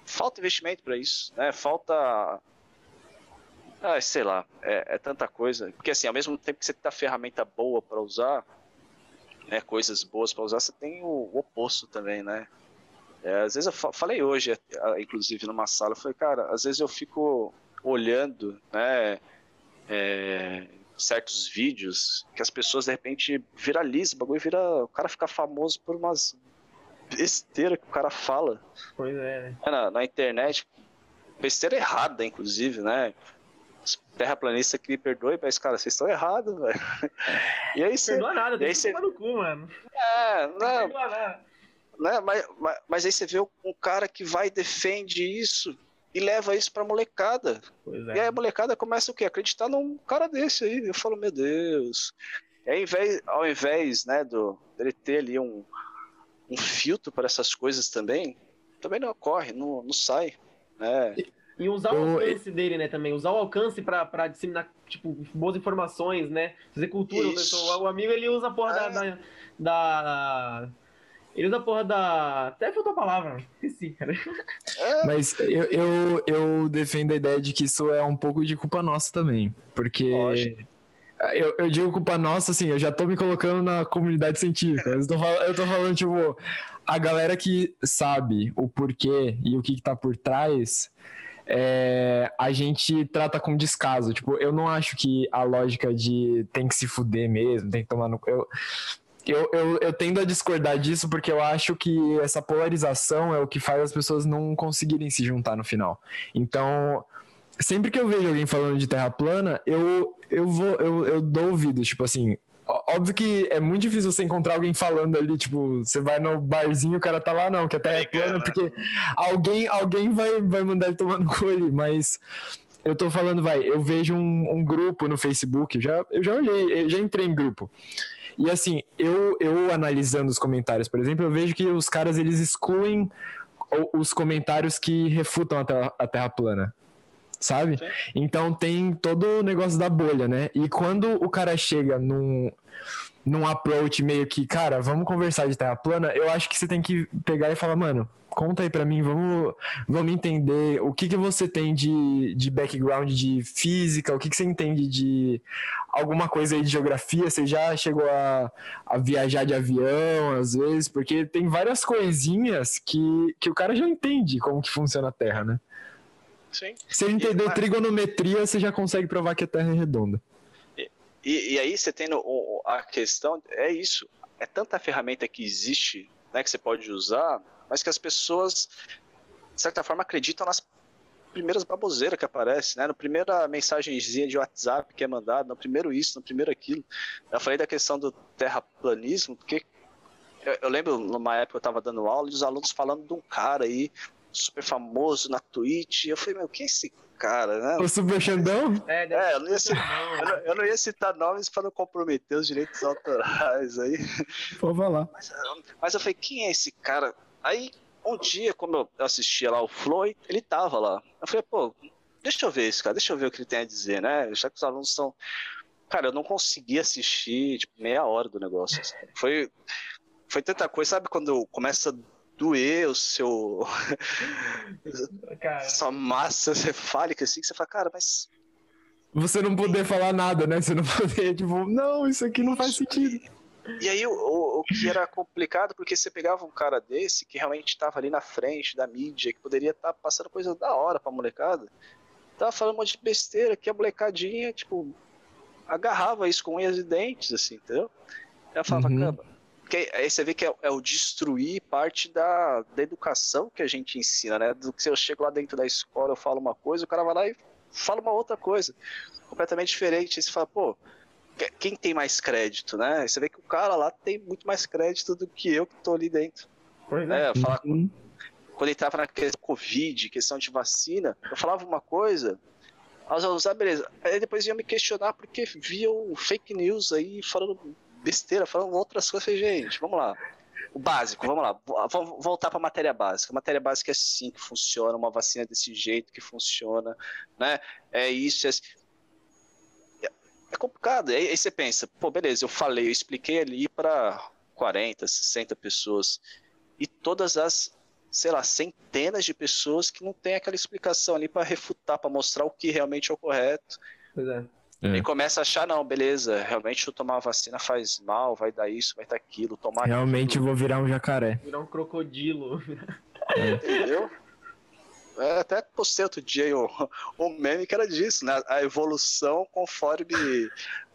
falta investimento para isso, né? Falta ah, sei lá, é, é tanta coisa, porque assim, ao mesmo tempo que você tem a ferramenta boa para usar, né, coisas boas para usar, você tem o, o oposto também, né? É, às vezes eu fa- falei hoje, ah, inclusive numa sala, eu falei, cara, às vezes eu fico olhando, né, é, certos vídeos que as pessoas de repente viralizam, o bagulho vira, o cara fica famoso por umas besteira que o cara fala Pois é, né? na, na internet, besteira errada, inclusive, né? Os Terraplanistas que me perdoe, mas, cara, vocês estão errados, velho. E aí você. Perdoa nada, você- tomar no cu, mano. É, Não não, perdoa nada. né? Mas, mas, mas aí você vê um cara que vai e defende isso e leva isso pra molecada. Pois E aí é. a molecada começa o quê? Acreditar num cara desse aí. Eu falo, meu Deus. E ao invés, ao invés né, do, dele ter ali um, um filtro para essas coisas também, também não ocorre, não, não sai. Né? E usar o alcance dele, né, também. Usar o alcance pra, pra disseminar, tipo, boas informações, né? Fazer cultura. O, pessoal- o amigo, ele usa a porra da, É. da, da- Ele usa a porra da... Até faltou a palavra. Esqueci, cara. É, Mas eu, eu, eu defendo a ideia de que isso é um pouco de culpa nossa também. Porque. Lógico. Eu, eu digo culpa nossa, assim, eu já tô me colocando na comunidade científica. Eu tô, fal- eu tô falando, tipo, a galera que sabe o porquê e o que, que tá por trás, é, a gente trata com descaso. Tipo, eu não acho que a lógica de tem que se fuder mesmo, tem que tomar no. Eu, eu, eu, eu tendo a discordar disso porque eu acho que essa polarização é o que faz as pessoas não conseguirem se juntar no final. Então, sempre que eu vejo alguém falando de terra plana, eu, eu vou, eu, eu dou ouvido, tipo assim. Óbvio que é muito difícil você encontrar alguém falando ali, tipo, você vai no barzinho, o cara tá lá, não, que a terra é plana, porque alguém, alguém vai, vai mandar ele tomar no cu ali, mas eu tô falando, vai, eu vejo um, um grupo no Facebook, já, eu já olhei, eu já entrei em grupo. E assim, eu, eu analisando os comentários, por exemplo, eu vejo que os caras eles excluem os comentários que refutam a terra, a terra plana. Sabe? Sim. Então tem todo o negócio da bolha, né? E quando o cara chega num, num approach meio que, cara, vamos conversar de terra plana, eu acho que você tem que pegar e falar, mano, conta aí pra mim, vamos, vamos entender o que, que você tem de, de background de física, o que, que você entende de alguma coisa aí de geografia, você já chegou a, a viajar de avião, às vezes, porque tem várias coisinhas que, que o cara já entende como que funciona a Terra, né? sim. Se ele entender mas- trigonometria, você já consegue provar que a Terra é redonda. E, e aí você tendo a questão, é isso, é tanta ferramenta que existe, né, que você pode usar, mas que as pessoas, de certa forma, acreditam nas primeiras baboseiras que aparecem, né, no primeira mensagenzinha de WhatsApp que é mandada, no primeiro isso, no primeiro aquilo. Eu falei da questão do terraplanismo, porque eu, eu lembro numa época eu estava dando aula e os alunos falando de um cara aí, super famoso na Twitch, eu falei, meu, quem é esse cara, né? O Super Xandão? É, É, eu não ia, citar, não, eu, não, eu não ia citar nomes para não comprometer os direitos autorais aí. Pode falar. Mas, eu- mas eu falei, quem é esse cara? Aí, um dia, como eu assistia lá o Floyd, ele tava lá. Eu falei, pô, deixa eu ver esse cara, deixa eu ver o que ele tem a dizer, né? Já que os alunos estão. Cara, eu não consegui assistir, tipo, meia hora do negócio. assim. Foi, foi tanta coisa, sabe quando começa doer o seu. <laughs> Cara, sua massa cefálica, assim, que você fala, cara, mas. Você não poder falar nada, né? Você não <laughs> poder, tipo, não, isso aqui não faz sentido. E aí o, o, o que era complicado, porque você pegava um cara desse que realmente estava ali na frente da mídia, que poderia estar tá passando coisa da hora pra molecada, tava falando um monte de besteira que a molecadinha, tipo, agarrava isso com unhas e dentes, assim, entendeu? Ela falava, Uhum. caramba. Porque aí você vê que é, é o destruir parte da, da educação que a gente ensina, né? Do que se eu chego lá dentro da escola, eu falo uma coisa, o cara vai lá e fala uma outra coisa, completamente diferente. Aí você fala, pô, que- quem tem mais crédito, né? Aí Você vê que o cara lá tem muito mais crédito do que eu que tô ali dentro. pois é. É, falar Uhum. quando ele tava na questão Covid, questão de vacina, eu falava uma coisa, aos alunos, ah, beleza. Aí depois iam me questionar porque viam fake news aí falando besteira, falando outras coisas. Falei, gente, vamos lá. O básico, vamos lá. Vamos voltar para a matéria básica. A matéria básica é assim que funciona, uma vacina desse jeito que funciona, né? É isso, é assim. É- complicado. Aí, você pensa, pô, beleza, eu falei, eu expliquei ali para 40, 60 pessoas. E todas as sei lá, centenas de pessoas que não tem aquela explicação ali para refutar, para mostrar o que realmente é o correto. É. É. E começa a achar, não, beleza, realmente eu tomar a vacina faz mal, vai dar isso, vai dar aquilo, tomar Realmente eu aquilo, vou virar um jacaré. Virar um crocodilo. entendeu? É, até postei outro dia um, <laughs> um meme que era disso, né? A evolução conforme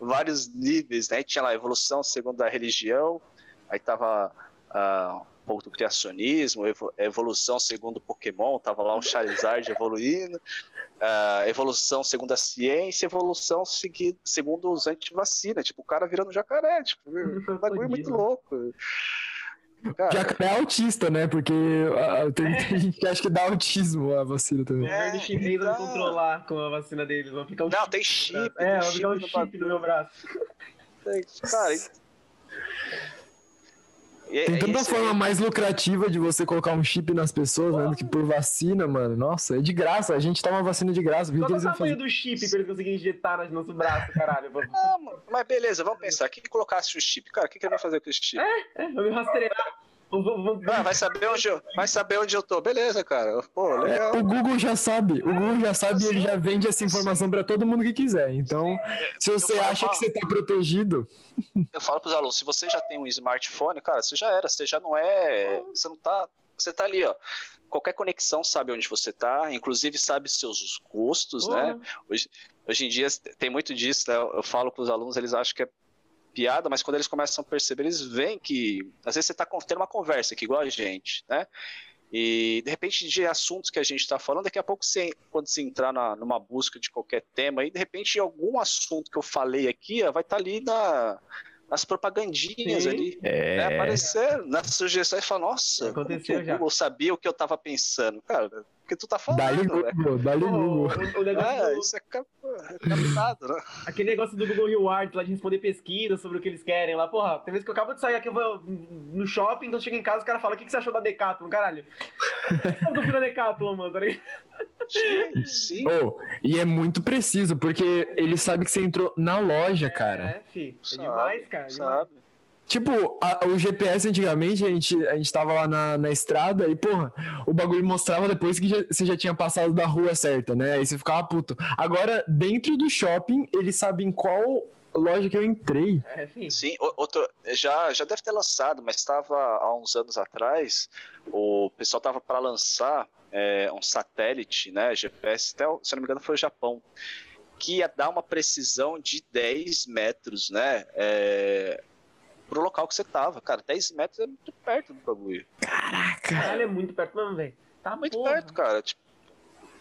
vários níveis, né? Tinha lá a evolução segundo a religião, aí tava ah, um pouco do criacionismo, evo- evolução segundo o Pokémon, tava lá um Charizard evoluindo, ah, evolução segundo a ciência, evolução segui- segundo os antivacina, tipo, o cara virando jacaré, tipo, <laughs> um bagulho muito louco. Cara, Jacaré é autista, né? Porque ah, tem, tem gente que acha que dá autismo a vacina O também. É, governo chinês vai então. controlar com a vacina deles. Vão ficar um Não, chip. tem chip. É, vai ficar um no chip no meu braço. Cara, Tem e tanta forma mais lucrativa de você colocar um chip nas pessoas, né? Do que por vacina, mano. Nossa, é de graça. A gente toma vacina de graça. Que, Qual que é o tamanho fazer? do chip pra eles conseguirem injetar no nosso braço, <laughs> caralho? Vou- Ah, mano, mas beleza, vamos pensar. Quem colocasse o chip? Cara, o que, que ele vai fazer com esse chip? É, vou me rastrear. Ah, vai saber onde eu, vai saber onde eu tô. Beleza, cara. Pô, É, legal. o Google já sabe. O Google já sabe e ele já vende essa informação pra todo mundo que quiser. Então, se você falo, acha que você tá protegido, <laughs> Eu falo pros alunos, se você já tem um smartphone, cara, você já era, você já não é, você não tá, você tá ali, ó. Qualquer conexão sabe onde você tá, inclusive sabe seus gostos, né? Porra. Hoje, hoje em dia tem muito disso, né? Eu falo com os alunos, eles acham que é piada, mas quando eles começam a perceber, eles veem que às vezes você está tendo uma conversa aqui, igual a gente, né? E de repente, de assuntos que a gente está falando, daqui a pouco, você, quando você entrar na, numa busca de qualquer tema, e de repente, algum assunto que eu falei aqui ó, vai estar ali na, nas propagandinhas Sim. ali. é. Né, aparecer nas sugestões e falar, nossa, Aconteceu já. Google sabia o que eu estava pensando? Cara, porque tu tá Dá-lhe falando, né? Google, dá-lhe Pô, Google. o, o negócio É, do- isso é cap- é captado, né? <laughs> Aquele negócio do Google Rewards lá de responder pesquisa sobre o que eles querem lá. Porra, tem vezes que eu acabo de sair aqui, eu vou no shopping, então chego em casa, o cara fala, o que, que você achou da Decathlon, caralho? <laughs> Eu tô da Decathlon, mano, tá ligado? Sim, sim. Oh, e é muito preciso, porque ele sabe que você entrou na loja, cara. É, fi. É Sabe, demais, cara. é demais. Tipo, a- o GPS antigamente, a gente, a gente tava lá na, na estrada e, porra, o bagulho mostrava depois que já- você já tinha passado da rua certa, né? Aí você ficava puto. Agora, dentro do shopping, eles sabem qual loja que eu entrei. É. Sim, o- outro, já, já deve ter lançado, mas estava há uns anos atrás, o pessoal estava para lançar é, um satélite, né, GPS, até, se eu não me engano foi o Japão, que ia dar uma precisão de 10 metros, né, é, pro local que você tava. Cara, 10 metros é muito perto do bagulho. Caraca! Caralho, é muito perto mesmo, velho. Tá Muito porra. perto, cara. Tipo,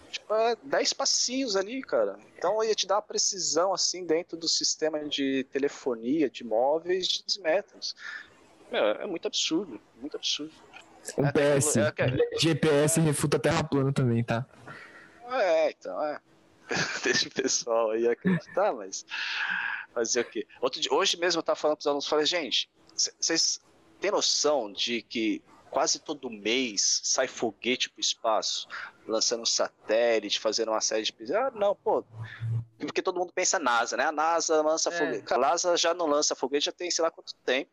tipo, é 10 passinhos ali, cara. Então ia te dar uma precisão, assim, dentro do sistema de telefonia, de móveis, de 10 metros. Meu, é muito absurdo, muito absurdo. Um É, PS. é, é, GPS refuta terra plana também, tá? É, então, é. <laughs> Deixa o pessoal aí acreditar, mas fazer o quê? Outro dia, hoje mesmo eu tava falando pros alunos, falei, gente, vocês têm noção de que quase todo mês sai foguete pro espaço, lançando um satélite, fazendo uma série de pesquisas? Ah, não, pô. Porque todo mundo pensa NASA, né? A NASA lança É. foguete. Cara, a NASA já não lança foguete já tem sei lá quanto tempo.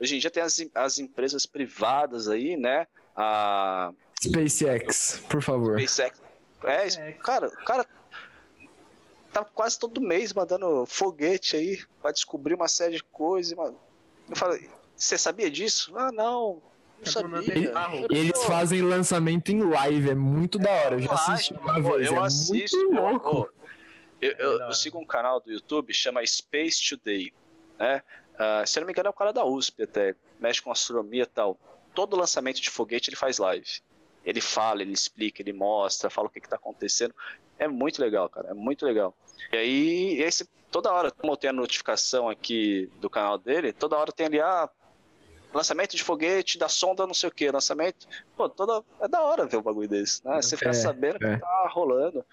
Hoje em dia tem as, as empresas privadas aí, né? A SpaceX, por favor. SpaceX. É, cara, o cara tá quase todo mês mandando foguete aí para descobrir uma série de coisas. Mano. Eu falo, você sabia disso? Ah, não. Não sabia. Eles fazem lançamento em live, é muito da hora. Eu já assisti uma vez. Eu é assisto. Muito louco. Eu, eu, eu, sigo um canal do YouTube chama Space Today, né? Uh, se eu não me engano é o cara da USP até, mexe com astronomia e tal. Todo lançamento de foguete ele faz live. Ele fala, ele explica, ele mostra, fala o que está acontecendo. É muito legal, cara, é muito legal. E aí, esse, toda hora, como eu tenho a notificação aqui do canal dele, toda hora tem ali, ah, lançamento de foguete, da sonda não sei o que, lançamento. Pô, toda. É da hora ver um bagulho desse, né? Você fica é, sabendo é. que tá rolando.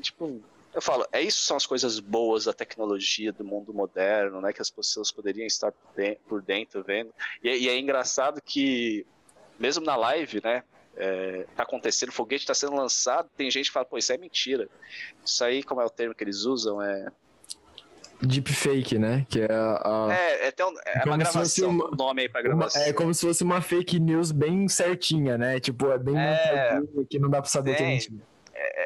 Tipo, eu falo, é isso são as coisas boas da tecnologia, do mundo moderno, né? Que as pessoas poderiam estar por dentro vendo. E, e é engraçado que, mesmo na live, né? É, tá acontecendo, o foguete está sendo lançado, tem gente que fala, pô, isso é mentira. Isso aí, como é o termo que eles usam, é deepfake, né? Que é a. É, é, um, é uma gravação, uma, nome aí pra gravação. Uma, é como se fosse uma fake news bem certinha, né? Tipo, é bem é, que não dá pra saber tem, que é mentira. É,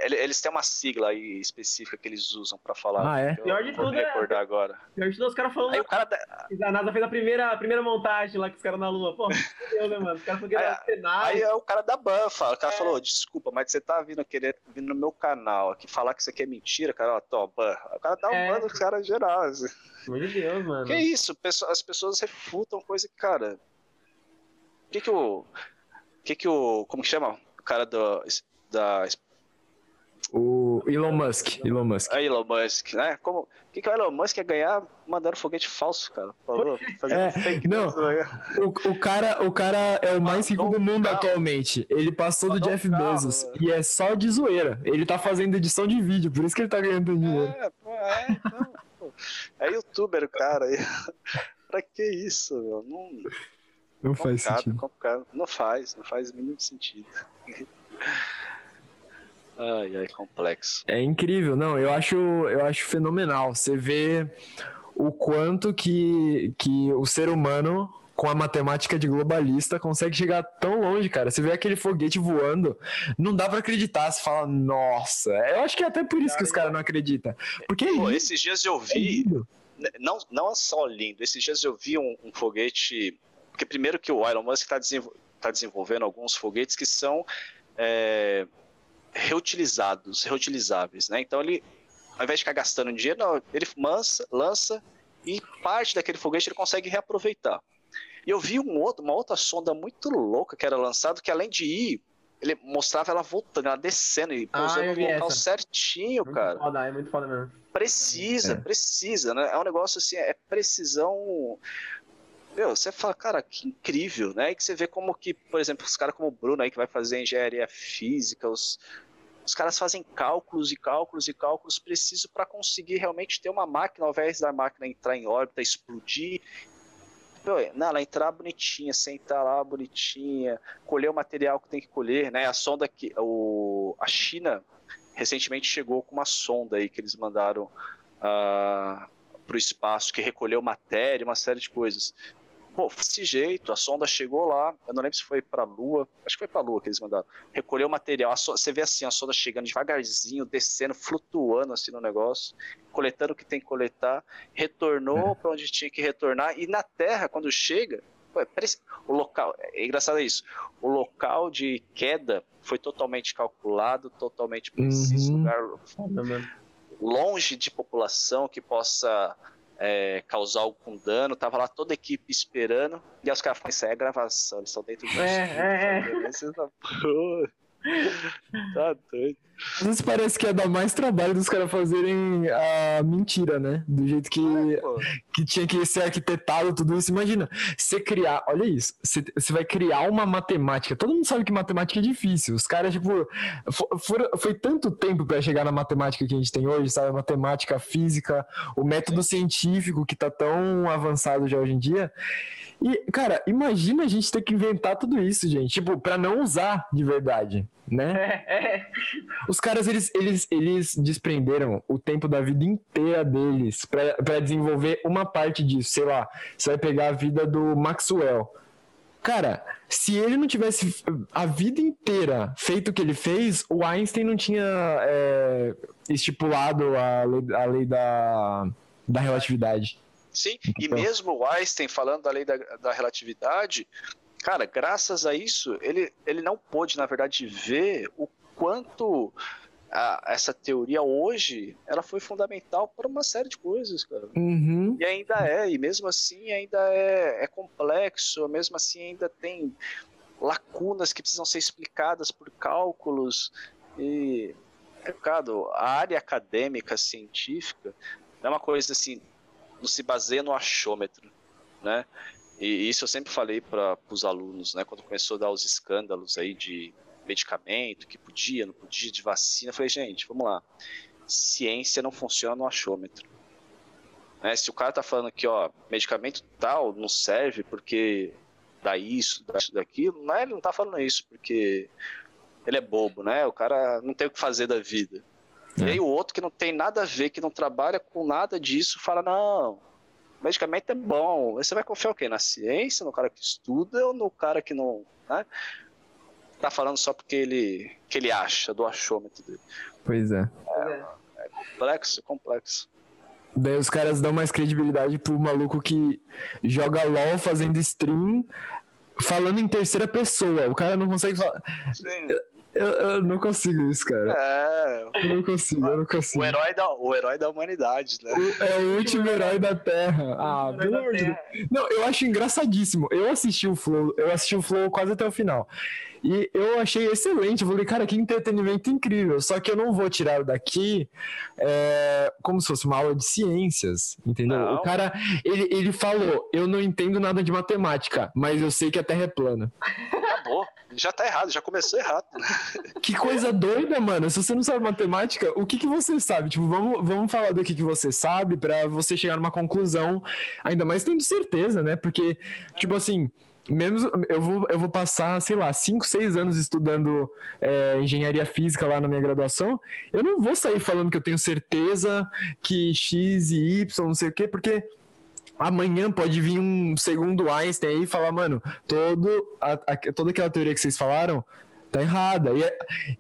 eles têm uma sigla aí específica que eles usam pra falar. Ah, é? Pior de tudo é. recordar agora. Pior de tudo, os caras falando. Aí o cara da... A NASA fez a primeira, a primeira montagem lá com os caras na Lua. Pô, <laughs> Deus, né, mano? Os caras foram aí, cenário. Aí é o cara da ban fala. O cara é. falou: desculpa, mas você tá vindo querer vindo no meu canal aqui falar que isso aqui é mentira, cara. Ó, tô, ban. O cara dá um é. ban nos caras geral. Assim. Meu Deus, mano. Que isso? As pessoas refutam coisa que, cara. O que que o. O que que o. Como que chama? O cara do, da o Elon Musk. Elon Musk. A Elon Musk, né? Como, o que, que o Elon Musk ia ganhar mandando foguete falso, cara? Falou, é, não, o, o, cara, o cara é o mais rico do mundo atualmente. Ele passou do Jeff Bezos e é só de zoeira. Ele tá fazendo edição de vídeo, por isso que ele tá ganhando dinheiro. É, pô, é, não, pô. é youtuber o cara. <laughs> pra que isso, meu? Não, não faz sentido. Complicado. Não faz, não faz mínimo sentido. Ai, ai, complexo. É incrível, não, eu acho, eu acho fenomenal. Você vê o quanto que, que o ser humano, com a matemática de globalista, consegue chegar tão longe, cara. Você vê aquele foguete voando, não dá para acreditar. Você fala, nossa, eu acho que é até por isso que os caras não acreditam. Porque Pô, esses dias eu vi, é não, não é só lindo, esses dias eu vi um, um foguete. Porque primeiro que o Elon Musk está desenvol tá desenvolvendo alguns foguetes que são. É, reutilizados, reutilizáveis, né? Então ele, ao invés de ficar gastando dinheiro, não, ele lança, lança e parte daquele foguete ele consegue reaproveitar. E eu vi um outro, uma outra sonda muito louca que era lançado que além de ir, ele mostrava ela voltando, ela descendo e pousando ah, no local essa. certinho, muito cara. Foda, é muito foda mesmo. Precisa, é. precisa, né? É um negócio assim, é precisão meu, você fala, cara, que incrível, né? E que você vê como que, por exemplo, os caras como o Bruno aí que vai fazer engenharia física, os, os caras fazem cálculos e cálculos e cálculos precisos para conseguir realmente ter uma máquina, ao invés da máquina entrar em órbita, explodir. Não, ela entrar bonitinha, sentar lá bonitinha, colher o material que tem que colher, né? A sonda que o, a China recentemente chegou com uma sonda aí que eles mandaram uh, ah, para o espaço, que recolheu matéria, uma série de coisas. Pô, desse jeito, a sonda chegou lá, eu não lembro se foi para a Lua, acho que foi para a Lua que eles mandaram. Recolheu o material, você vê assim, a sonda chegando devagarzinho, descendo, flutuando assim no negócio, coletando o que tem que coletar, retornou é. para onde tinha que retornar, e na Terra, quando chega, é o local, é engraçado isso, o local de queda foi totalmente calculado, totalmente preciso, uhum. lugar longe de população que possa é, causar algum dano, tava lá toda a equipe esperando, e os caras falam, isso aí é gravação, eles estão dentro disso. É, é, é. <laughs> Tá doido. Às vezes parece que ia dar mais trabalho dos caras fazerem a mentira, né? Do jeito que, é, que tinha que ser arquitetado tudo isso. Imagina, você criar, olha isso, você, você vai criar uma matemática. Todo mundo sabe que matemática é difícil. Os caras, tipo, for, foi tanto tempo para chegar na matemática que a gente tem hoje, sabe? Matemática, física, o método científico que tá tão avançado já hoje em dia. E, cara, imagina a gente ter que inventar tudo isso, gente. Tipo, pra não usar de verdade, né? É, <laughs> é. Os caras, eles, eles, eles desprenderam o tempo da vida inteira deles pra, pra desenvolver uma parte disso. Sei lá, você vai pegar a vida do Maxwell. Cara, se ele não tivesse a vida inteira feito o que ele fez, o Einstein não tinha é, estipulado a lei, a lei da, da relatividade. Sim, e mesmo o Einstein falando da lei da, da relatividade, cara, graças a isso, ele, ele não pôde, na verdade, ver o quanto a, essa teoria hoje ela foi fundamental para uma série de coisas, cara. Uhum. E ainda é, e mesmo assim ainda é, é complexo, mesmo assim ainda tem lacunas que precisam ser explicadas por cálculos e mercado, a área acadêmica científica é uma coisa assim, não se baseia no achômetro, né? E isso eu sempre falei para os alunos, né? Quando começou a dar os escândalos aí de medicamento, que podia, não podia, de vacina. Eu falei, gente, vamos lá. Ciência não funciona no achômetro. Né? Se o cara tá falando que, ó, medicamento tal não serve porque dá isso, dá isso, daquilo, não é, ele não tá falando isso porque ele é bobo, né? O cara não tem o que fazer da vida. É. E aí o outro que não tem nada a ver, que não trabalha com nada disso, fala, não, medicamento é bom. Você vai confiar o quê? Na ciência, no cara que estuda ou no cara que não. Né? tá falando só porque ele, que ele acha, do achômetro dele. Pois é. É, é complexo, complexo. Daí os caras dão mais credibilidade pro maluco que joga LOL fazendo stream falando em terceira pessoa. O cara não consegue falar. Sim. Eu, eu não consigo isso, cara. É. Eu não consigo, eu não consigo. O herói da, o herói da humanidade, né? O- é o último herói da Terra. Ah, pelo amor de Deus. Não, eu acho engraçadíssimo. Eu assisti o Flow, eu assisti o Flow quase até o final. E eu achei excelente. Eu falei, cara, que entretenimento incrível. Só que eu não vou tirar daqui é, como se fosse uma aula de ciências, entendeu? Não. O cara, ele, ele falou, eu não entendo nada de matemática, mas eu sei que a Terra é plana. <laughs> Acabou. Já tá errado, já começou errado. Que coisa doida, mano. Se você não sabe matemática, o que, que você sabe? Tipo, vamos, vamos falar do que, que você sabe pra você chegar numa conclusão, ainda mais tendo certeza, né? Porque, tipo assim, mesmo eu vou, eu vou passar, sei lá, 5, 6 anos estudando é, engenharia física lá na minha graduação, eu não vou sair falando que eu tenho certeza que X e Y, não sei o quê, porque amanhã pode vir um segundo Einstein aí e falar, mano, todo a- a- toda aquela teoria que vocês falaram tá errada.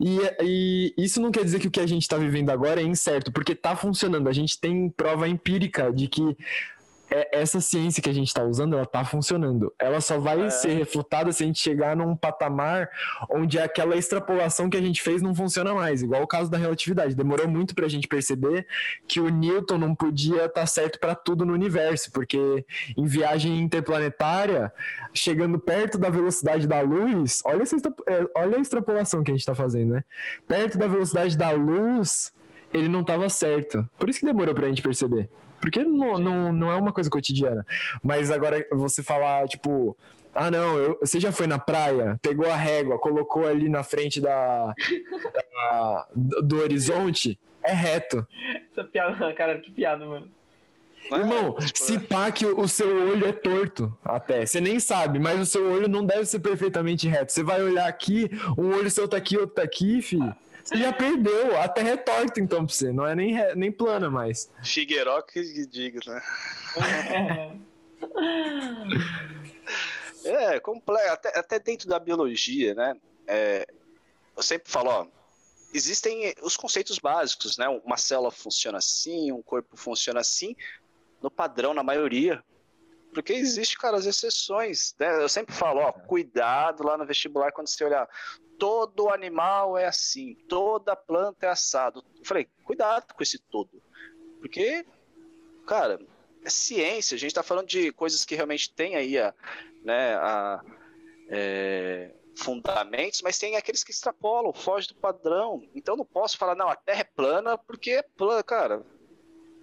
E, e, e isso não quer dizer que o que a gente tá vivendo agora é incerto, porque tá funcionando. A gente tem prova empírica de que é- essa ciência que a gente está usando, ela tá funcionando. Ela só vai É. ser refutada se a gente chegar num patamar onde aquela extrapolação que a gente fez não funciona mais, igual o caso da relatividade. Demorou muito pra gente perceber que o Newton não podia estar certo para tudo no universo, porque em viagem interplanetária, chegando perto da velocidade da luz, olha, essa é, olha a extrapolação que a gente está fazendo, né? Perto da velocidade da luz, ele não estava certo. Por isso que demorou pra gente perceber. Porque não, não, não é uma coisa cotidiana. Mas agora você falar, tipo, ah não, eu- você já foi na praia, pegou a régua, colocou ali na frente da, da- do horizonte, é reto. Essa piada, <laughs> cara, que piada, mano. Né? Irmão, Tipo, se pá que o o seu olho é torto até. Você nem sabe, mas o seu olho não deve ser perfeitamente reto. Você vai olhar aqui, um olho seu tá aqui, outro tá aqui, filho. Você já perdeu. A terra é torta, então, pra você. Não é nem, nem plana mais. Figueiró que diga, né? É, comple- até, até dentro da biologia, né? É, eu sempre falo, ó, existem os conceitos básicos, né? Uma célula funciona assim, um corpo funciona assim, no padrão, na maioria. Porque existe, cara, as exceções. Né? Eu sempre falo, ó, cuidado lá no vestibular quando você olhar. Todo animal é assim, toda planta é assado. Eu falei, cuidado com esse todo. Porque, cara, é ciência, a gente está falando de coisas que realmente tem aí a, né, a, é, fundamentos, mas tem aqueles que extrapolam, fogem do padrão. Então não posso falar, não, a Terra é plana porque é plana, cara.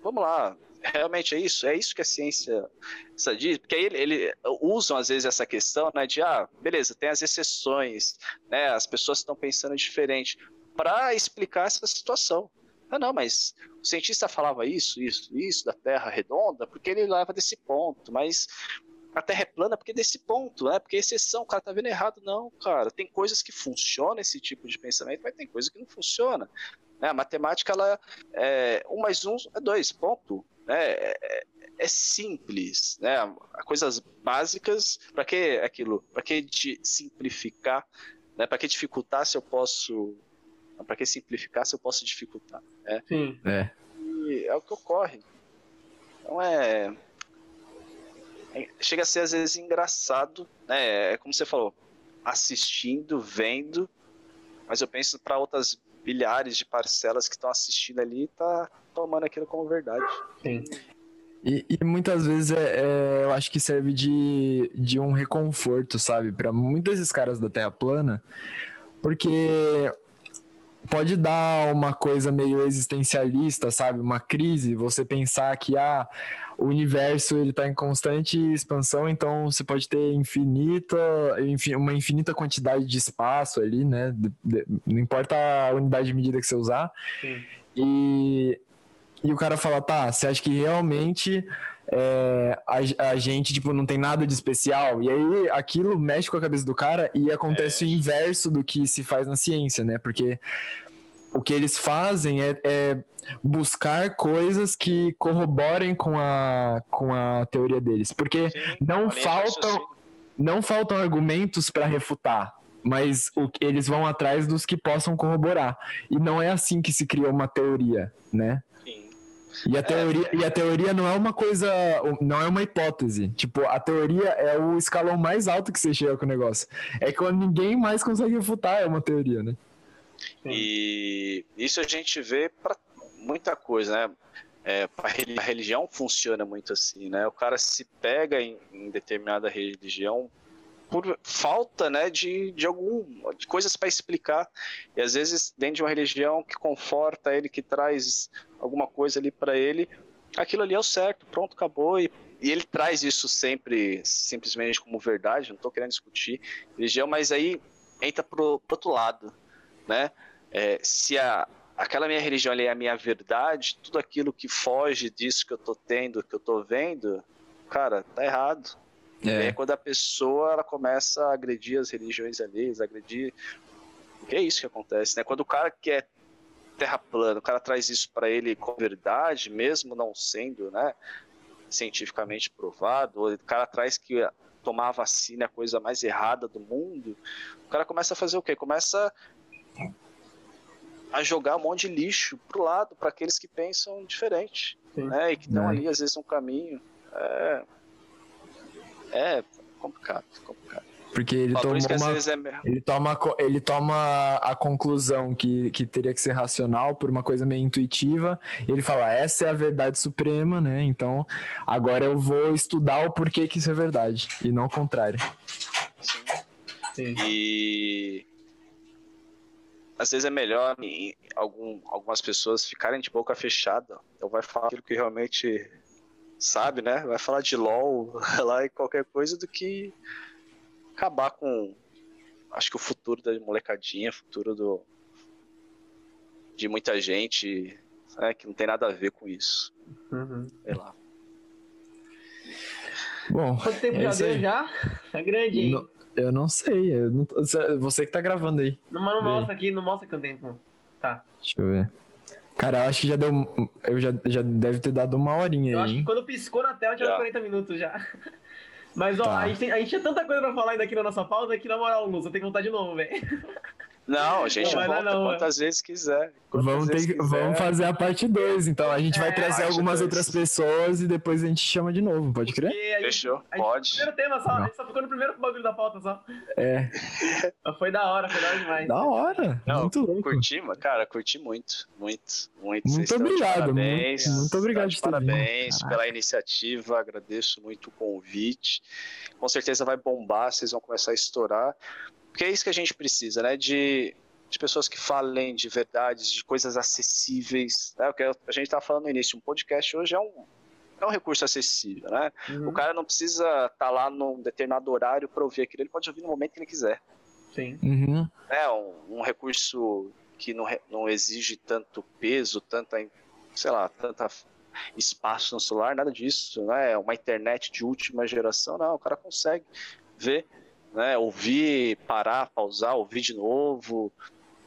Vamos lá, realmente é isso? É isso que a ciência diz? Porque aí ele, ele- usam às vezes essa questão, né, de ah, beleza, tem as exceções, né, as pessoas estão pensando diferente para explicar essa situação. Ah, não, mas o cientista falava isso, isso, isso da Terra redonda, porque ele leva desse ponto, mas a Terra é plana porque desse ponto, né? Porque exceção, o cara tá vendo errado. Não, cara, tem coisas que funcionam esse tipo de pensamento, mas tem coisas que não funcionam. Né? A matemática, ela é um mais um é dois, ponto. Né? É, é simples, né? Coisas básicas, para que aquilo? Para que de simplificar? Né? Para que dificultar se eu posso para que simplificar se eu posso dificultar? Né? Sim. É. E é o que ocorre. Então é, é, chega a ser às vezes engraçado, né? É como você falou, assistindo, vendo, mas eu penso para outras bilhares de parcelas que estão assistindo ali, tá tomando aquilo como verdade. Sim. E, e muitas vezes é, é, eu acho que serve de, de um reconforto, sabe, para muitos desses caras da Terra plana, porque pode dar uma coisa meio existencialista, sabe, uma crise, você pensar que ah, o universo ele está em constante expansão, então você pode ter infinita, uma infinita quantidade de espaço ali, né? Não importa a unidade de medida que você usar. Sim. E, e o cara fala, tá, você acha que realmente é, a, a, gente, tipo, não tem nada de especial? E aí aquilo mexe com a cabeça do cara e acontece é. o inverso do que se faz na ciência, né? Porque o que eles fazem é, é, buscar coisas que corroborem com a, com a teoria deles. Porque Sim, não faltam, não faltam argumentos para refutar. Mas o, eles vão atrás dos que possam corroborar. E não é assim que se criou uma teoria, né? E a, teoria, é. e a teoria não é uma coisa, não é uma hipótese. Tipo, a teoria é o escalão mais alto que você chega com o negócio. É quando ninguém mais consegue refutar, é uma teoria, né? E isso a gente vê para muita coisa, né? É, a religião funciona muito assim, né? O cara se pega em, em determinada religião por falta, né, de, de algum de coisas para explicar. E às vezes dentro de uma religião que conforta ele, que traz alguma coisa ali para ele, aquilo ali é o certo, pronto, acabou e e ele traz isso sempre simplesmente como verdade, não estou querendo discutir religião, mas aí entra pro, pro outro lado, né? É, se a, aquela minha religião ali é a minha verdade, tudo aquilo que foge disso que eu tô tendo, que eu tô vendo, cara, tá errado. É. E aí, quando a pessoa ela começa a agredir as religiões ali, agredir. que é isso que acontece, né? Quando o cara que é terra plana, o cara traz isso para ele com verdade, mesmo não sendo, né, cientificamente provado, o cara traz que tomar vacina é a coisa mais errada do mundo, o cara começa a fazer o quê? Começa a jogar um monte de lixo pro lado para aqueles que pensam diferente, Sim. né? E que estão é. ali às vezes no caminho. É, é complicado, complicado. Porque ele, tomou uma, é... ele, toma, ele toma a conclusão que, que teria que ser racional por uma coisa meio intuitiva. ele fala, essa é a verdade suprema, né? Então, agora eu vou estudar o porquê que isso é verdade, e não o contrário. Sim. Sim. E às vezes é melhor algum, algumas pessoas ficarem de boca fechada. Então vai falar aquilo que realmente sabe, né? Vai falar de LOL <laughs> lá e qualquer coisa do que acabar com acho que o futuro da molecadinha, futuro do de muita gente, né, que não tem nada a ver com isso. Uhum. Sei lá. Bom, quanto tempo é já deu já? Tá grande, hein? No... Eu não sei. Eu não... Você que tá gravando aí. Não, mas não mostra aqui, não mostra que eu tempo. Tá. Deixa eu ver. Cara, eu acho que já deu. Eu já, já deve ter dado uma horinha eu aí. acho que quando piscou na tela já deu 40 minutos já. <laughs> Mas ó, tá. a, gente tem, a gente tinha tanta coisa pra falar ainda aqui na nossa pausa que, na moral, Luz, eu tenho que voltar de novo, velho. <laughs> Não, a gente não volta não, quantas vezes quiser. Quantas vamos, vezes ter, quiser. vamos fazer a parte 2, então. A gente é, vai trazer algumas dois. outras pessoas e depois a gente chama de novo, pode crer? Gente, Fechou, pode. Primeiro tema só, não. a gente só ficou no primeiro bagulho da pauta só. É. <laughs> foi da hora, foi da hora demais. Da hora, não, muito louco. Curti, cara, curti muito, muito, muito. Muito obrigado, parabéns, muito, muito obrigado Parabéns vindo. pela iniciativa, agradeço muito o convite. Com certeza vai bombar, vocês vão começar a estourar. Porque é isso que a gente precisa, né? De, de pessoas que falem de verdades, de coisas acessíveis. Né? O que a gente estava falando no início, um podcast hoje é um, é um recurso acessível, né? Uhum. O cara não precisa estar tá lá num determinado horário para ouvir aquilo, ele pode ouvir no momento que ele quiser. Sim. Uhum. É um, um, recurso que não, não exige tanto peso, tanta, sei lá, tanta espaço no celular, nada disso, né? Uma internet de última geração, não, o cara consegue ver, né? Ouvir, parar, pausar, ouvir de novo.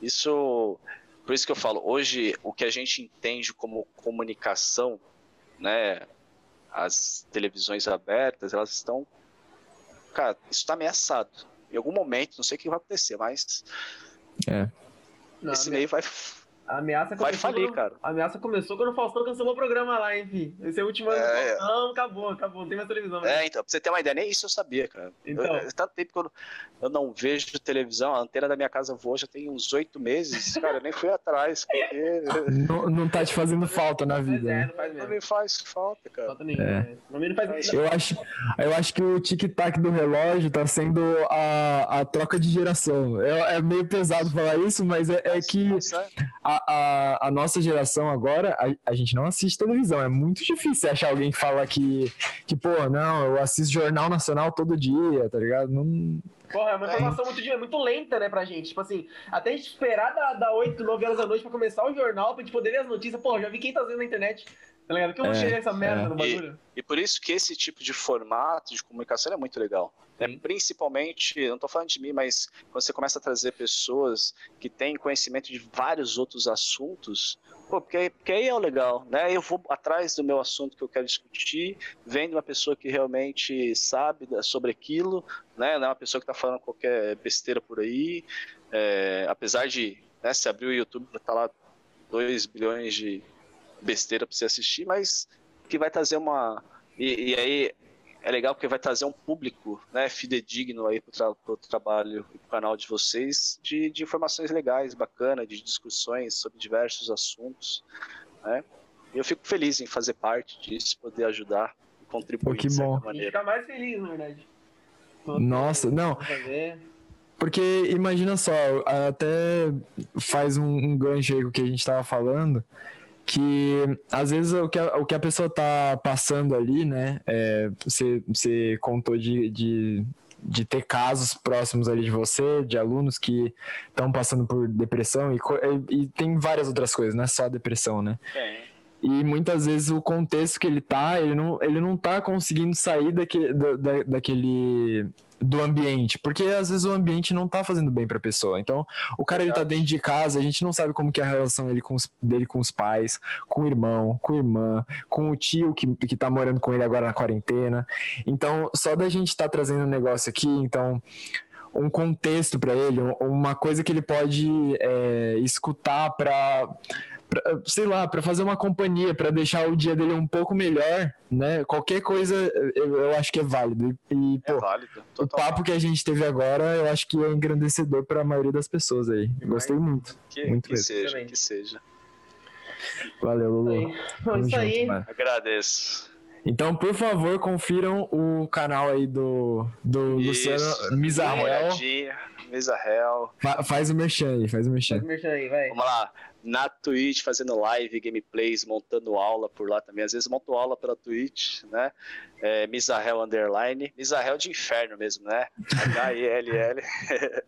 Isso, por isso que eu falo, hoje o que a gente entende como comunicação, né? As televisões abertas, elas estão, cara, isso está ameaçado. Em algum momento, não sei o que vai acontecer, mas É. Esse a meio vai A ameaça Vai começou falir, quando- cara. A ameaça começou quando o Faustão cancelou o programa lá, enfim. Esse é o último ano do É. Faustão, acabou, acabou. Não tem mais televisão. né? É, então, pra você ter uma ideia, nem isso eu sabia, cara. Então. Eu, tanto tempo que eu, não- eu não vejo televisão, a antena da minha casa voa já tem uns oito meses, <laughs> cara, eu nem fui atrás, porque <laughs> Não, não tá te fazendo falta na Mas vida. é, não faz não me faz falta, cara. Falta nenhuma. É. né? Não faz Eu acho, eu acho que o tic-tac do relógio tá sendo a, a troca de geração. É, é meio pesado falar isso, mas é, é que Mas, é, a, a, a nossa geração agora, a, a gente não assiste televisão. É muito difícil achar alguém que fala que, que, pô, não, eu assisto Jornal Nacional todo dia, tá ligado? Não, Porra, é uma informação muito, é muito lenta, né, pra gente. Tipo assim, até a gente esperar da, da 8, 9 horas da noite pra começar o jornal, pra gente poder ver as notícias. Pô, já vi quem tá vendo na internet. Tá ligado? Que eu vou É, chegar essa merda é. no bagulho. E por isso que esse tipo de formato de comunicação é muito legal. Sim. Principalmente, não estou falando de mim, mas quando você começa a trazer pessoas que têm conhecimento de vários outros assuntos, pô, porque, porque aí é o legal, né? Eu vou atrás do meu assunto que eu quero discutir, vendo uma pessoa que realmente sabe sobre aquilo, né? Não é uma pessoa que está falando qualquer besteira por aí. É, apesar de, né, se abrir o YouTube, estar lá 2 bilhões de besteira para você assistir, mas que vai trazer uma. E, e aí é legal porque vai trazer um público né, fidedigno aí para o tra trabalho e pro canal de vocês de, de informações legais, bacanas, de discussões sobre diversos assuntos. Né? E eu fico feliz em fazer parte disso, poder ajudar e contribuir Pô, que de certa bom. Maneira. fica mais feliz, na verdade. Nossa, não. Porque imagina só, até faz um, um gancho aí com o que a gente tava falando, que às vezes o que a, o que a pessoa tá passando ali, né? é, você, você contou de, de, de ter casos próximos ali de você, de alunos que estão passando por depressão e, e tem várias outras coisas, não é só depressão, né? É, E muitas vezes o contexto que ele tá, ele não, ele não tá conseguindo sair daquele, da, da- daquele do ambiente, porque às vezes o ambiente não tá fazendo bem pra pessoa. Então, o cara ele tá dentro de casa, a gente não sabe como que é a relação ele com os- dele com os pais, com o irmão, com a irmã, com o tio que, que tá morando com ele agora na quarentena. Então, só da gente tá trazendo um negócio aqui, então um contexto pra ele, um- uma coisa que ele pode é, escutar pra pra- sei lá, para fazer uma companhia, para deixar o dia dele um pouco melhor, né? Qualquer coisa eu, eu acho que é válido. E, é pô, válido. o papo que a gente teve agora, eu acho que é engrandecedor para a maioria das pessoas aí. Gostei muito. Que, muito que mesmo. seja, que seja. Valeu, Lulu. Tamo isso junto, aí. mano. Agradeço. Então, por favor, confiram o canal aí do, do Isso. Luciano Mizarrel. Mizarrel. Fa- faz o merchan aí, faz o merchan. Faz o merchan aí, vai. Vamos lá. Na Twitch, fazendo live, gameplays, montando aula por lá também. Às vezes monto aula pela Twitch, né? É, Mizarrel Underline. Mizarrel de inferno mesmo, né? H-I-L-L. <laughs>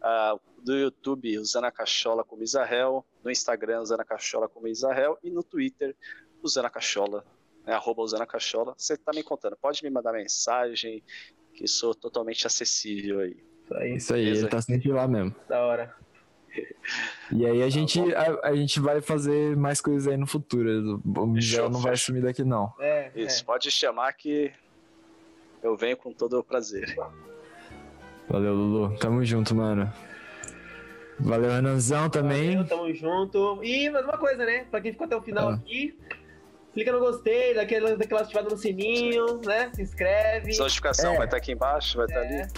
Ah, do YouTube, usando a cachola com Mizarrel. No Instagram, usando a cachola com Mizarrel. E no Twitter, usando a cachola. Né? Arroba usando a cachola. Você tá me contando. Pode me mandar mensagem, que sou totalmente acessível aí. Isso aí, Isso aí, Beleza. ele tá sempre lá mesmo. da hora. E aí Tá a gente, a, a gente vai fazer mais coisas aí no futuro. O Miguel não vai sumir daqui, não. É, Isso, é. pode chamar que eu venho com todo o prazer. Valeu, Lulu. Tamo junto, mano. Valeu, Renanzão também. Valeu, tamo junto. E mais uma coisa, né? Pra quem ficou até o final Ah. aqui, clica no gostei, daquela, daquela ativada no sininho, né? Se inscreve. Notificação É. vai estar aqui embaixo, vai estar É. ali.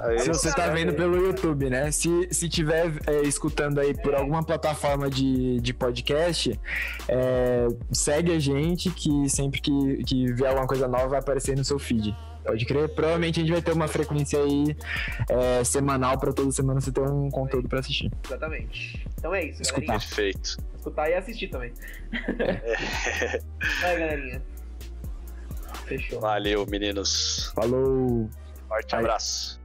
Aí, Se você tá vendo pelo YouTube, né? Se, se tiver é, escutando aí por alguma plataforma de, de podcast, é, segue a gente que sempre que, que vier alguma coisa nova vai aparecer no seu feed. Pode crer? Provavelmente a gente vai ter uma frequência aí é, semanal pra toda semana você ter um conteúdo pra assistir. Exatamente. Então é isso, Escutar. galerinha. Perfeito. Escutar e assistir também. Vai, galerinha. Fechou. Valeu, meninos. Falou! Forte abraço.